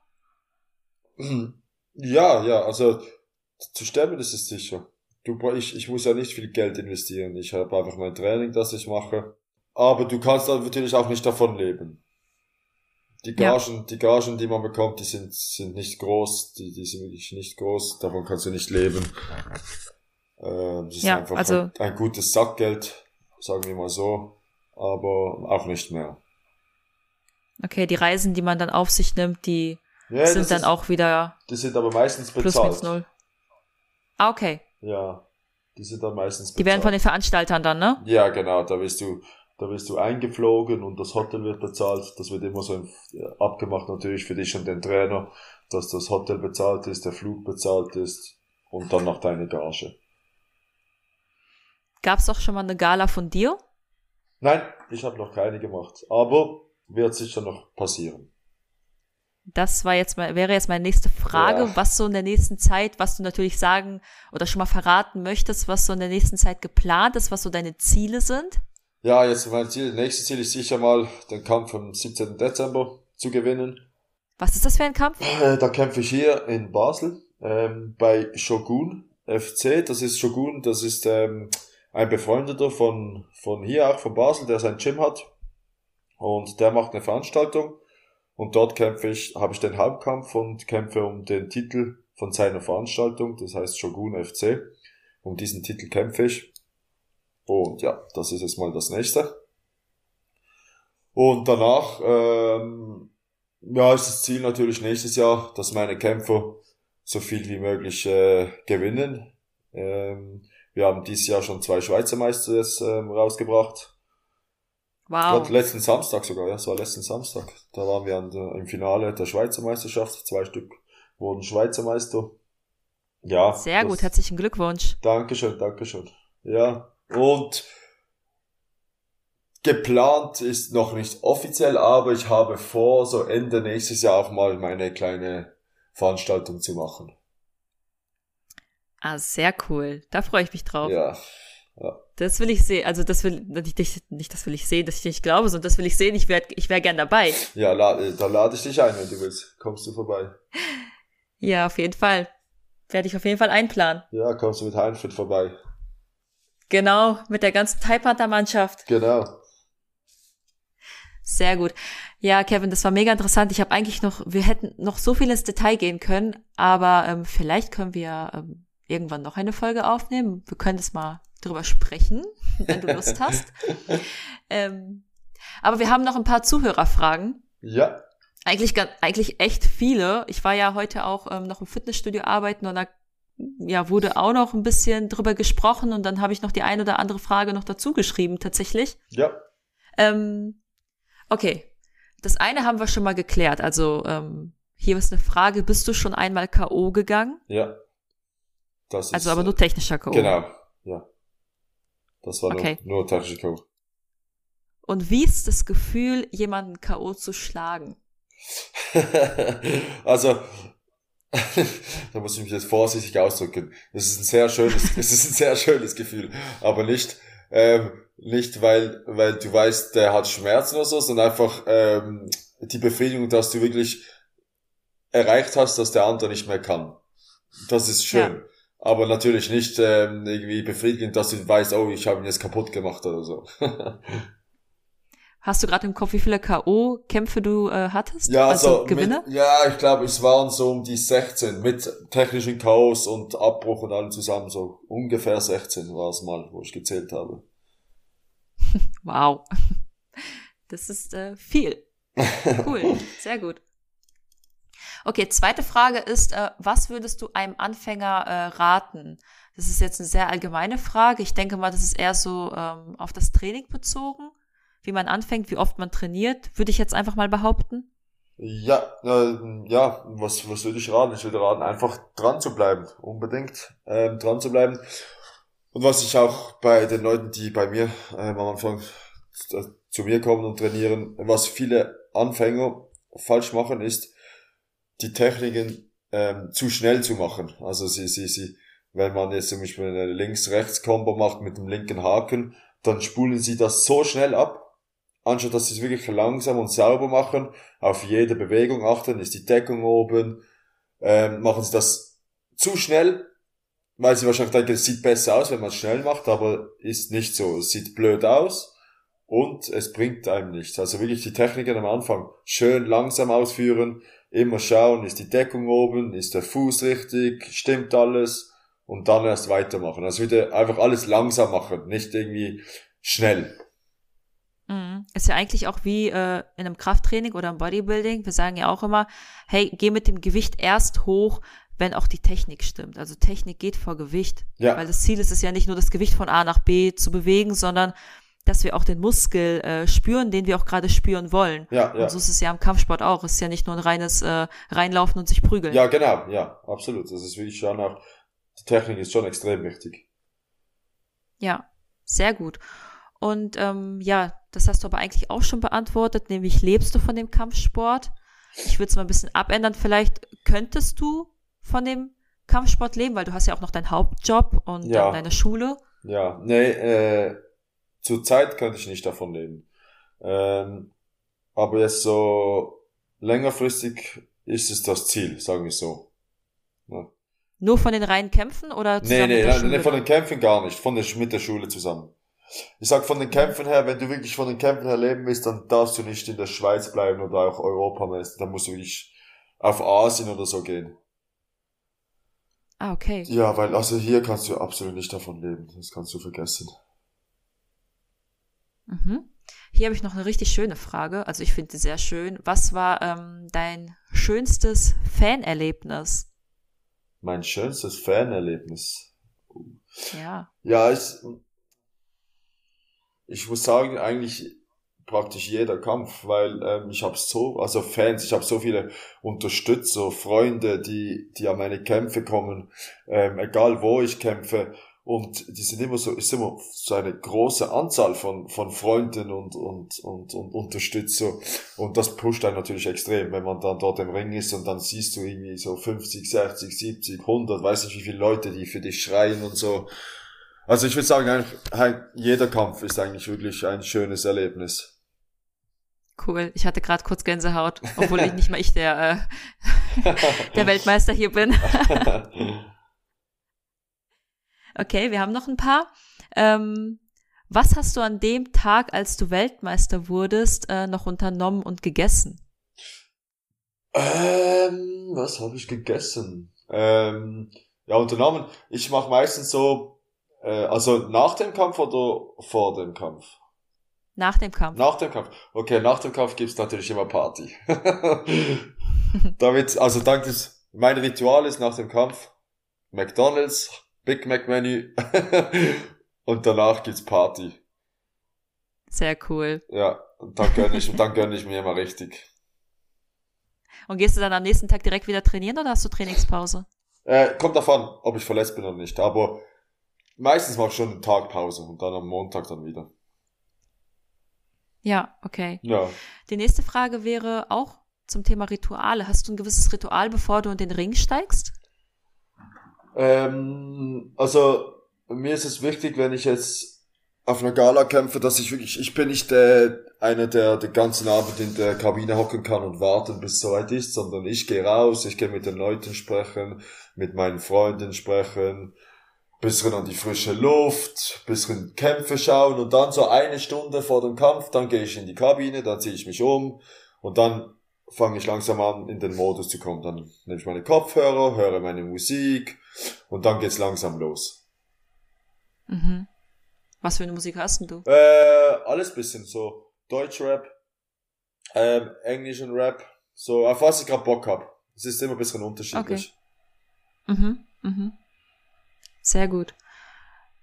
S2: Ja, ja, also zu stemmen ist es sicher. Du, ich, ich muss ja nicht viel Geld investieren. Ich habe einfach mein Training, das ich mache. Aber du kannst dann natürlich auch nicht davon leben. Die Gagen, ja. die Gagen, die man bekommt, die sind, sind nicht groß, die, die sind wirklich nicht groß, davon kannst du nicht leben. Äh, das ist ja, einfach also, ein, ein gutes Sackgeld, sagen wir mal so, aber auch nicht mehr.
S1: Okay, die Reisen, die man dann auf sich nimmt, die ja, sind dann ist, auch wieder.
S2: Die sind aber meistens bezahlt. Plus minus null.
S1: Ah, okay.
S2: Ja, die sind dann meistens
S1: bezahlt. Die werden von den Veranstaltern dann, ne?
S2: Ja, genau. Da wirst du, da wirst du eingeflogen und das Hotel wird bezahlt. Das wird immer so abgemacht natürlich für dich und den Trainer, dass das Hotel bezahlt ist, der Flug bezahlt ist und dann noch deine Gage.
S1: Gab's doch schon mal eine Gala von dir?
S2: Nein, ich habe noch keine gemacht, aber wird sicher noch passieren.
S1: Das war jetzt mal, wäre jetzt meine nächste Frage, ja. was so in der nächsten Zeit, was du natürlich sagen oder schon mal verraten möchtest, was so in der nächsten Zeit geplant ist, was so deine Ziele sind?
S2: Ja, jetzt mein Ziel, nächstes Ziel ist sicher mal, den Kampf am 17. Dezember zu gewinnen.
S1: Was ist das für ein Kampf?
S2: Äh, da kämpfe ich hier in Basel ähm, bei Shogun FC. Das ist Shogun, das ist ähm, ein Befreundeter von, von hier auch, von Basel, der sein Gym hat. Und der macht eine Veranstaltung und dort kämpfe ich, habe ich den Hauptkampf und kämpfe um den Titel von seiner Veranstaltung, das heißt Shogun FC. Um diesen Titel kämpfe ich. Und ja, das ist jetzt mal das nächste. Und danach, ähm, ja, ist das Ziel natürlich nächstes Jahr, dass meine Kämpfer so viel wie möglich äh, gewinnen. Ähm, wir haben dieses Jahr schon zwei Schweizer Meister jetzt, ähm, rausgebracht.
S1: Wow.
S2: Gerade letzten Samstag sogar, ja, es war letzten Samstag. Da waren wir der, im Finale der Schweizer Meisterschaft. Zwei Stück wurden Schweizer Meister. Ja.
S1: Sehr gut, herzlichen Glückwunsch.
S2: Dankeschön, Dankeschön. Ja. Und geplant ist noch nicht offiziell, aber ich habe vor, so Ende nächstes Jahr auch mal meine kleine Veranstaltung zu machen.
S1: Ah, sehr cool. Da freue ich mich drauf.
S2: Ja. Ja.
S1: Das will ich sehen. Also das will nicht, nicht das will ich sehen, dass ich nicht glaube, sondern das will ich sehen. Ich wäre ich wär gern dabei.
S2: Ja, la, da lade ich dich ein, wenn du willst. Kommst du vorbei.
S1: Ja, auf jeden Fall. Werde ich auf jeden Fall einplanen.
S2: Ja, kommst du mit Heinfried vorbei.
S1: Genau, mit der ganzen Thai-Panther-Mannschaft.
S2: Genau.
S1: Sehr gut. Ja, Kevin, das war mega interessant. Ich habe eigentlich noch, wir hätten noch so viel ins Detail gehen können, aber ähm, vielleicht können wir ähm, irgendwann noch eine Folge aufnehmen. Wir können das mal drüber sprechen, wenn du Lust hast. ähm, aber wir haben noch ein paar Zuhörerfragen.
S2: Ja.
S1: Eigentlich, eigentlich echt viele. Ich war ja heute auch ähm, noch im Fitnessstudio arbeiten und da ja, wurde auch noch ein bisschen drüber gesprochen und dann habe ich noch die eine oder andere Frage noch dazu geschrieben, tatsächlich.
S2: Ja.
S1: Ähm, okay. Das eine haben wir schon mal geklärt. Also, ähm, hier ist eine Frage, bist du schon einmal K.O. gegangen?
S2: Ja.
S1: Das ist, also aber nur technischer K.O.
S2: Genau, ja. Das war okay. nur, nur technischer K.O.
S1: Und wie ist das Gefühl, jemanden K.O. zu schlagen?
S2: also, da muss ich mich jetzt vorsichtig ausdrücken. Das ist ein sehr schönes, es ist ein sehr schönes Gefühl, aber nicht, ähm, nicht weil, weil du weißt, der hat Schmerzen oder so, sondern einfach ähm, die Befriedigung, dass du wirklich erreicht hast, dass der andere nicht mehr kann. Das ist schön. Ja. Aber natürlich nicht ähm, irgendwie befriedigend, dass du weißt, oh, ich habe ihn jetzt kaputt gemacht oder so.
S1: Hast du gerade im Kopf, wie viele K.O.-Kämpfe du äh, hattest?
S2: Ja, also, also Gewinne? Mit, ja, ich glaube, es waren so um die 16 mit technischen Chaos und Abbruch und allem zusammen. So ungefähr 16 war es mal, wo ich gezählt habe.
S1: Wow. Das ist äh, viel. Cool, sehr gut. Okay, zweite Frage ist, äh, was würdest du einem Anfänger äh, raten? Das ist jetzt eine sehr allgemeine Frage. Ich denke mal, das ist eher so ähm, auf das Training bezogen wie man anfängt, wie oft man trainiert, würde ich jetzt einfach mal behaupten.
S2: Ja, äh, ja, was, was würde ich raten? Ich würde raten, einfach dran zu bleiben, unbedingt ähm, dran zu bleiben. Und was ich auch bei den Leuten, die bei mir ähm, am Anfang zu mir kommen und trainieren, was viele Anfänger falsch machen, ist, die Techniken ähm, zu schnell zu machen. Also sie, sie, sie, wenn man jetzt zum Beispiel eine Links-Rechts-Kombo macht mit dem linken Haken, dann spulen sie das so schnell ab, anstatt dass sie es wirklich langsam und sauber machen, auf jede Bewegung achten, ist die Deckung oben, ähm, machen sie das zu schnell, weil sie wahrscheinlich denken, es sieht besser aus, wenn man es schnell macht, aber ist nicht so. Es sieht blöd aus und es bringt einem nichts. Also wirklich die Techniken am Anfang schön langsam ausführen, immer schauen, ist die Deckung oben, ist der Fuß richtig, stimmt alles und dann erst weitermachen. Also wieder einfach alles langsam machen, nicht irgendwie schnell.
S1: Mhm. Ist ja eigentlich auch wie äh, in einem Krafttraining oder im Bodybuilding. Wir sagen ja auch immer, hey, geh mit dem Gewicht erst hoch, wenn auch die Technik stimmt. Also Technik geht vor Gewicht. Ja. Weil das Ziel ist es ja nicht nur das Gewicht von A nach B zu bewegen, sondern dass wir auch den Muskel äh, spüren, den wir auch gerade spüren wollen.
S2: Ja, ja.
S1: Und so ist es ja im Kampfsport auch. Es ist ja nicht nur ein reines äh, Reinlaufen und sich prügeln.
S2: Ja, genau, ja, absolut. Das ist wirklich schon auch, die Technik ist schon extrem wichtig.
S1: Ja, sehr gut. Und ähm, ja, das hast du aber eigentlich auch schon beantwortet, nämlich lebst du von dem Kampfsport? Ich würde es mal ein bisschen abändern. Vielleicht könntest du von dem Kampfsport leben, weil du hast ja auch noch deinen Hauptjob und ja. deine Schule.
S2: Ja, nee, äh, zur Zeit könnte ich nicht davon leben. Ähm, aber jetzt so längerfristig ist es das Ziel, sagen wir so.
S1: Ja. Nur von den reinen Kämpfen oder
S2: zusammen nee, nee, nein, nee, von den Kämpfen gar nicht, von der, mit der Schule zusammen. Ich sag von den Kämpfen her, wenn du wirklich von den Kämpfen her leben willst, dann darfst du nicht in der Schweiz bleiben oder auch Europameister. Dann musst du wirklich auf Asien oder so gehen.
S1: Ah, okay.
S2: Ja, weil also hier kannst du absolut nicht davon leben. Das kannst du vergessen.
S1: Mhm. Hier habe ich noch eine richtig schöne Frage. Also ich finde sie sehr schön. Was war ähm, dein schönstes Fanerlebnis?
S2: Mein schönstes Fanerlebnis.
S1: Ja.
S2: Ja, ich, ich muss sagen, eigentlich praktisch jeder Kampf, weil ähm, ich habe so, also Fans, ich habe so viele Unterstützer, Freunde, die, die an meine Kämpfe kommen, ähm, egal wo ich kämpfe. Und die sind immer so, ist immer so eine große Anzahl von, von Freunden und, und, und, und Unterstützer. Und das pusht einen natürlich extrem, wenn man dann dort im Ring ist und dann siehst du irgendwie so 50, 60, 70, 100, weiß nicht wie viele Leute, die für dich schreien und so. Also ich würde sagen, jeder Kampf ist eigentlich wirklich ein schönes Erlebnis.
S1: Cool. Ich hatte gerade kurz Gänsehaut, obwohl ich nicht mal ich der, äh, der Weltmeister hier bin. Okay, wir haben noch ein paar. Ähm, was hast du an dem Tag, als du Weltmeister wurdest, äh, noch unternommen und gegessen?
S2: Ähm, was habe ich gegessen? Ähm, ja, unternommen. Ich mache meistens so, äh, also nach dem Kampf oder vor dem Kampf?
S1: Nach dem Kampf.
S2: Nach dem Kampf. Okay, nach dem Kampf gibt's natürlich immer Party. Damit, also dank des, mein Ritual ist nach dem Kampf McDonalds, Big Mac Menü und danach gibt's Party.
S1: Sehr cool.
S2: Ja, und dann gönn ich, dann gönn ich mir immer richtig.
S1: Und gehst du dann am nächsten Tag direkt wieder trainieren oder hast du Trainingspause?
S2: Äh, kommt davon, ob ich verletzt bin oder nicht. Aber meistens mache ich schon einen Tag Pause und dann am Montag dann wieder.
S1: Ja, okay.
S2: Ja.
S1: Die nächste Frage wäre auch zum Thema Rituale. Hast du ein gewisses Ritual, bevor du in den Ring steigst?
S2: Ähm, also mir ist es wichtig, wenn ich jetzt auf einer Gala kämpfe, dass ich wirklich, ich bin nicht der, einer, der den ganzen Abend in der Kabine hocken kann und warten, bis es soweit ist, sondern ich gehe raus, ich gehe mit den Leuten sprechen, mit meinen Freunden sprechen, bisschen an die frische Luft, bisschen Kämpfe schauen und dann so eine Stunde vor dem Kampf, dann gehe ich in die Kabine, dann ziehe ich mich um und dann fange ich langsam an, in den Modus zu kommen. Dann nehme ich meine Kopfhörer, höre meine Musik und dann geht's langsam los.
S1: Mhm. Was für eine Musik hast denn du?
S2: Äh, alles bisschen so Deutschrap, ähm, englischen Rap, so auf was ich gerade Bock hab. Es ist immer ein bisschen unterschiedlich.
S1: Okay. Mhm, mhm. Sehr gut.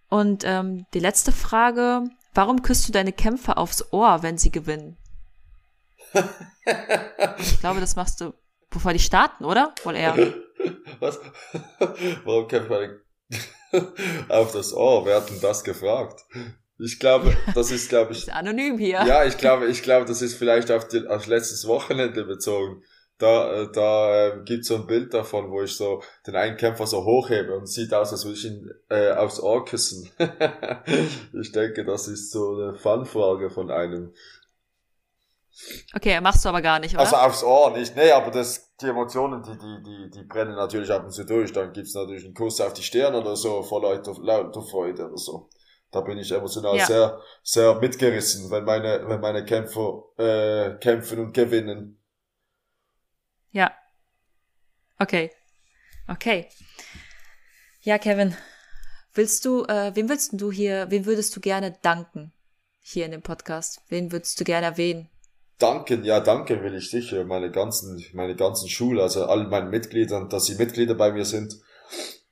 S1: Und ähm, die letzte Frage, warum küsst du deine Kämpfer aufs Ohr, wenn sie gewinnen? Ich glaube, das machst du, bevor die starten, oder? Wohl eher.
S2: Was? Warum kämpft man auf das Ohr? Wer hat denn das gefragt? Ich glaube, das ist, glaube ich.
S1: Ist anonym hier.
S2: Ja, ich glaube, ich glaube, das ist vielleicht auf, die, auf letztes Wochenende bezogen. Da, äh, da äh, gibt so ein Bild davon, wo ich so den einen Kämpfer so hochhebe und sieht aus, als würde ich ihn äh, aufs Ohr küssen. ich denke, das ist so eine Fanfrage von einem.
S1: Okay, machst du aber gar nicht, oder?
S2: Also aufs Ohr nicht. Nee, aber das, die Emotionen, die, die, die, die brennen natürlich ab und zu durch. Dann gibt's natürlich einen Kuss auf die Stirn oder so, vor lauter, lauter Freude oder so. Da bin ich emotional ja. sehr, sehr mitgerissen, wenn meine, wenn meine Kämpfer äh, kämpfen und gewinnen.
S1: Ja. Okay. Okay. Ja, Kevin. Willst du, äh, wem willst du hier, wem würdest du gerne danken hier in dem Podcast? Wen würdest du gerne erwähnen?
S2: Danken, ja, danken will ich sicher, meine ganzen, meine ganzen Schule, also allen meinen Mitgliedern, dass sie Mitglieder bei mir sind,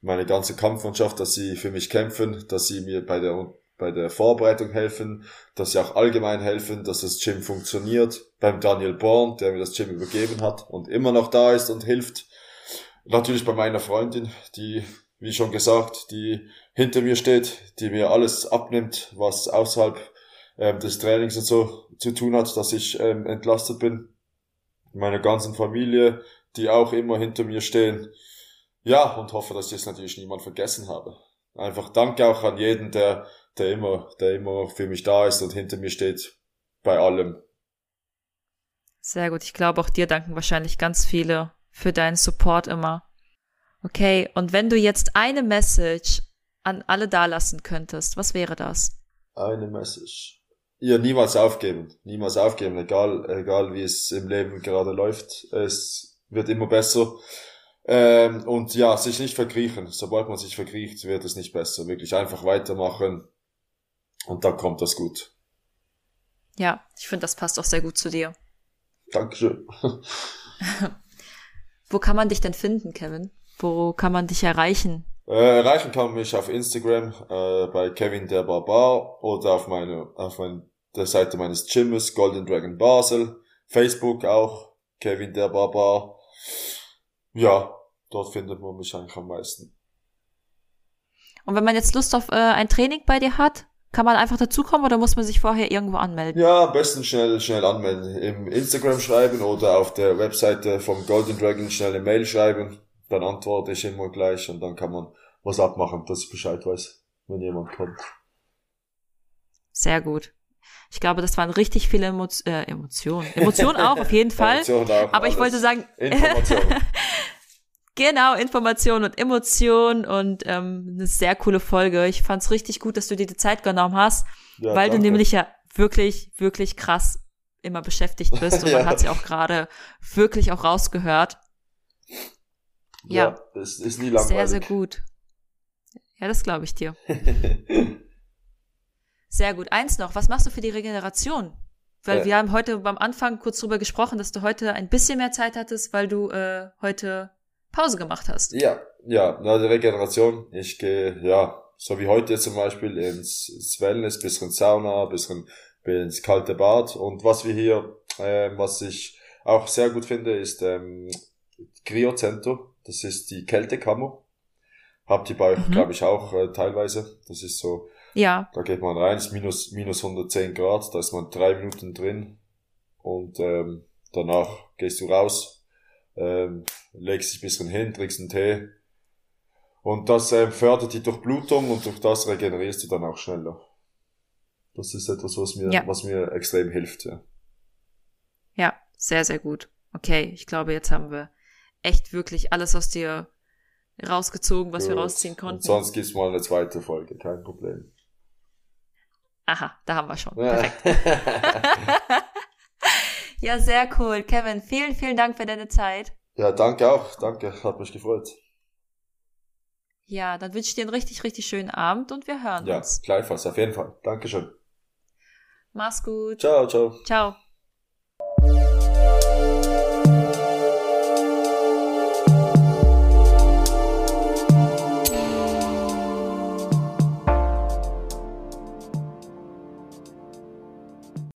S2: meine ganze Kampfmannschaft, dass sie für mich kämpfen, dass sie mir bei der, bei der Vorbereitung helfen, dass sie auch allgemein helfen, dass das Gym funktioniert, beim Daniel Born, der mir das Gym übergeben hat und immer noch da ist und hilft, natürlich bei meiner Freundin, die, wie schon gesagt, die hinter mir steht, die mir alles abnimmt, was außerhalb ähm, des Trainings und so zu tun hat, dass ich ähm, entlastet bin. Meine ganzen Familie, die auch immer hinter mir stehen. Ja, und hoffe, dass ich jetzt natürlich niemand vergessen habe. Einfach danke auch an jeden, der, der immer, der immer für mich da ist und hinter mir steht bei allem.
S1: Sehr gut. Ich glaube, auch dir danken wahrscheinlich ganz viele für deinen Support immer. Okay, und wenn du jetzt eine Message an alle dalassen könntest, was wäre das?
S2: Eine Message ihr niemals aufgeben. Niemals aufgeben, egal, egal wie es im Leben gerade läuft. Es wird immer besser. Ähm, und ja, sich nicht verkriechen. Sobald man sich verkriecht, wird es nicht besser. Wirklich einfach weitermachen. Und dann kommt das gut.
S1: Ja, ich finde, das passt auch sehr gut zu dir.
S2: Dankeschön.
S1: Wo kann man dich denn finden, Kevin? Wo kann man dich erreichen?
S2: Äh, erreichen kann man mich auf Instagram äh, bei Kevin der Barbar oder auf meine auf mein, der Seite meines Gyms Golden Dragon Basel, Facebook auch Kevin der Barbar. Ja, dort findet man mich eigentlich am meisten.
S1: Und wenn man jetzt Lust auf äh, ein Training bei dir hat, kann man einfach dazukommen oder muss man sich vorher irgendwo anmelden?
S2: Ja, am besten schnell, schnell anmelden. Im Instagram schreiben oder auf der Webseite vom Golden Dragon schnell eine Mail schreiben. Dann antworte ich immer gleich und dann kann man was abmachen, dass ich Bescheid weiß, wenn jemand kommt.
S1: Sehr gut. Ich glaube, das waren richtig viele Emo äh, Emotionen. Emotionen auch, auf jeden Fall. Emotionen auch, Aber ich wollte sagen, Informationen. Genau, Information und Emotion und ähm, eine sehr coole Folge. Ich fand's richtig gut, dass du dir die Zeit genommen hast, ja, weil danke. du nämlich ja wirklich, wirklich krass immer beschäftigt bist und ja. man hat's ja auch gerade wirklich auch rausgehört.
S2: Ja, ja, das ist nie langweilig.
S1: Sehr, sehr gut. Ja, das glaube ich dir. sehr gut. Eins noch, was machst du für die Regeneration? Weil äh, wir haben heute beim Anfang kurz drüber gesprochen, dass du heute ein bisschen mehr Zeit hattest, weil du äh, heute Pause gemacht hast.
S2: Ja, ja, na, die Regeneration. Ich gehe, ja, so wie heute zum Beispiel ins, ins Wellness, bisschen Sauna, bisschen ins kalte Bad. Und was wir hier, äh, was ich auch sehr gut finde, ist ähm, Cryocento. Das ist die Kältekammer. Habt ihr bei euch, mhm. glaube ich, auch äh, teilweise. Das ist so,
S1: ja.
S2: da geht man rein, ist minus, minus 110 Grad, da ist man drei Minuten drin und ähm, danach gehst du raus, ähm, legst dich ein bisschen hin, trinkst einen Tee. Und das ähm, fördert die Durchblutung und durch das regenerierst du dann auch schneller. Das ist etwas, was mir, ja. was mir extrem hilft, ja.
S1: Ja, sehr, sehr gut. Okay, ich glaube, jetzt haben wir echt wirklich alles aus dir rausgezogen, was gut. wir rausziehen konnten. Und
S2: sonst gibt's mal eine zweite Folge, kein Problem.
S1: Aha, da haben wir schon. Perfekt. Ja, sehr cool. Kevin, vielen, vielen Dank für deine Zeit.
S2: Ja, danke auch. Danke, hat mich gefreut.
S1: Ja, dann wünsche ich dir einen richtig, richtig schönen Abend und wir hören
S2: ja,
S1: uns.
S2: Ja, gleichfalls, auf jeden Fall. Dankeschön.
S1: Mach's gut.
S2: Ciao, ciao.
S1: Ciao.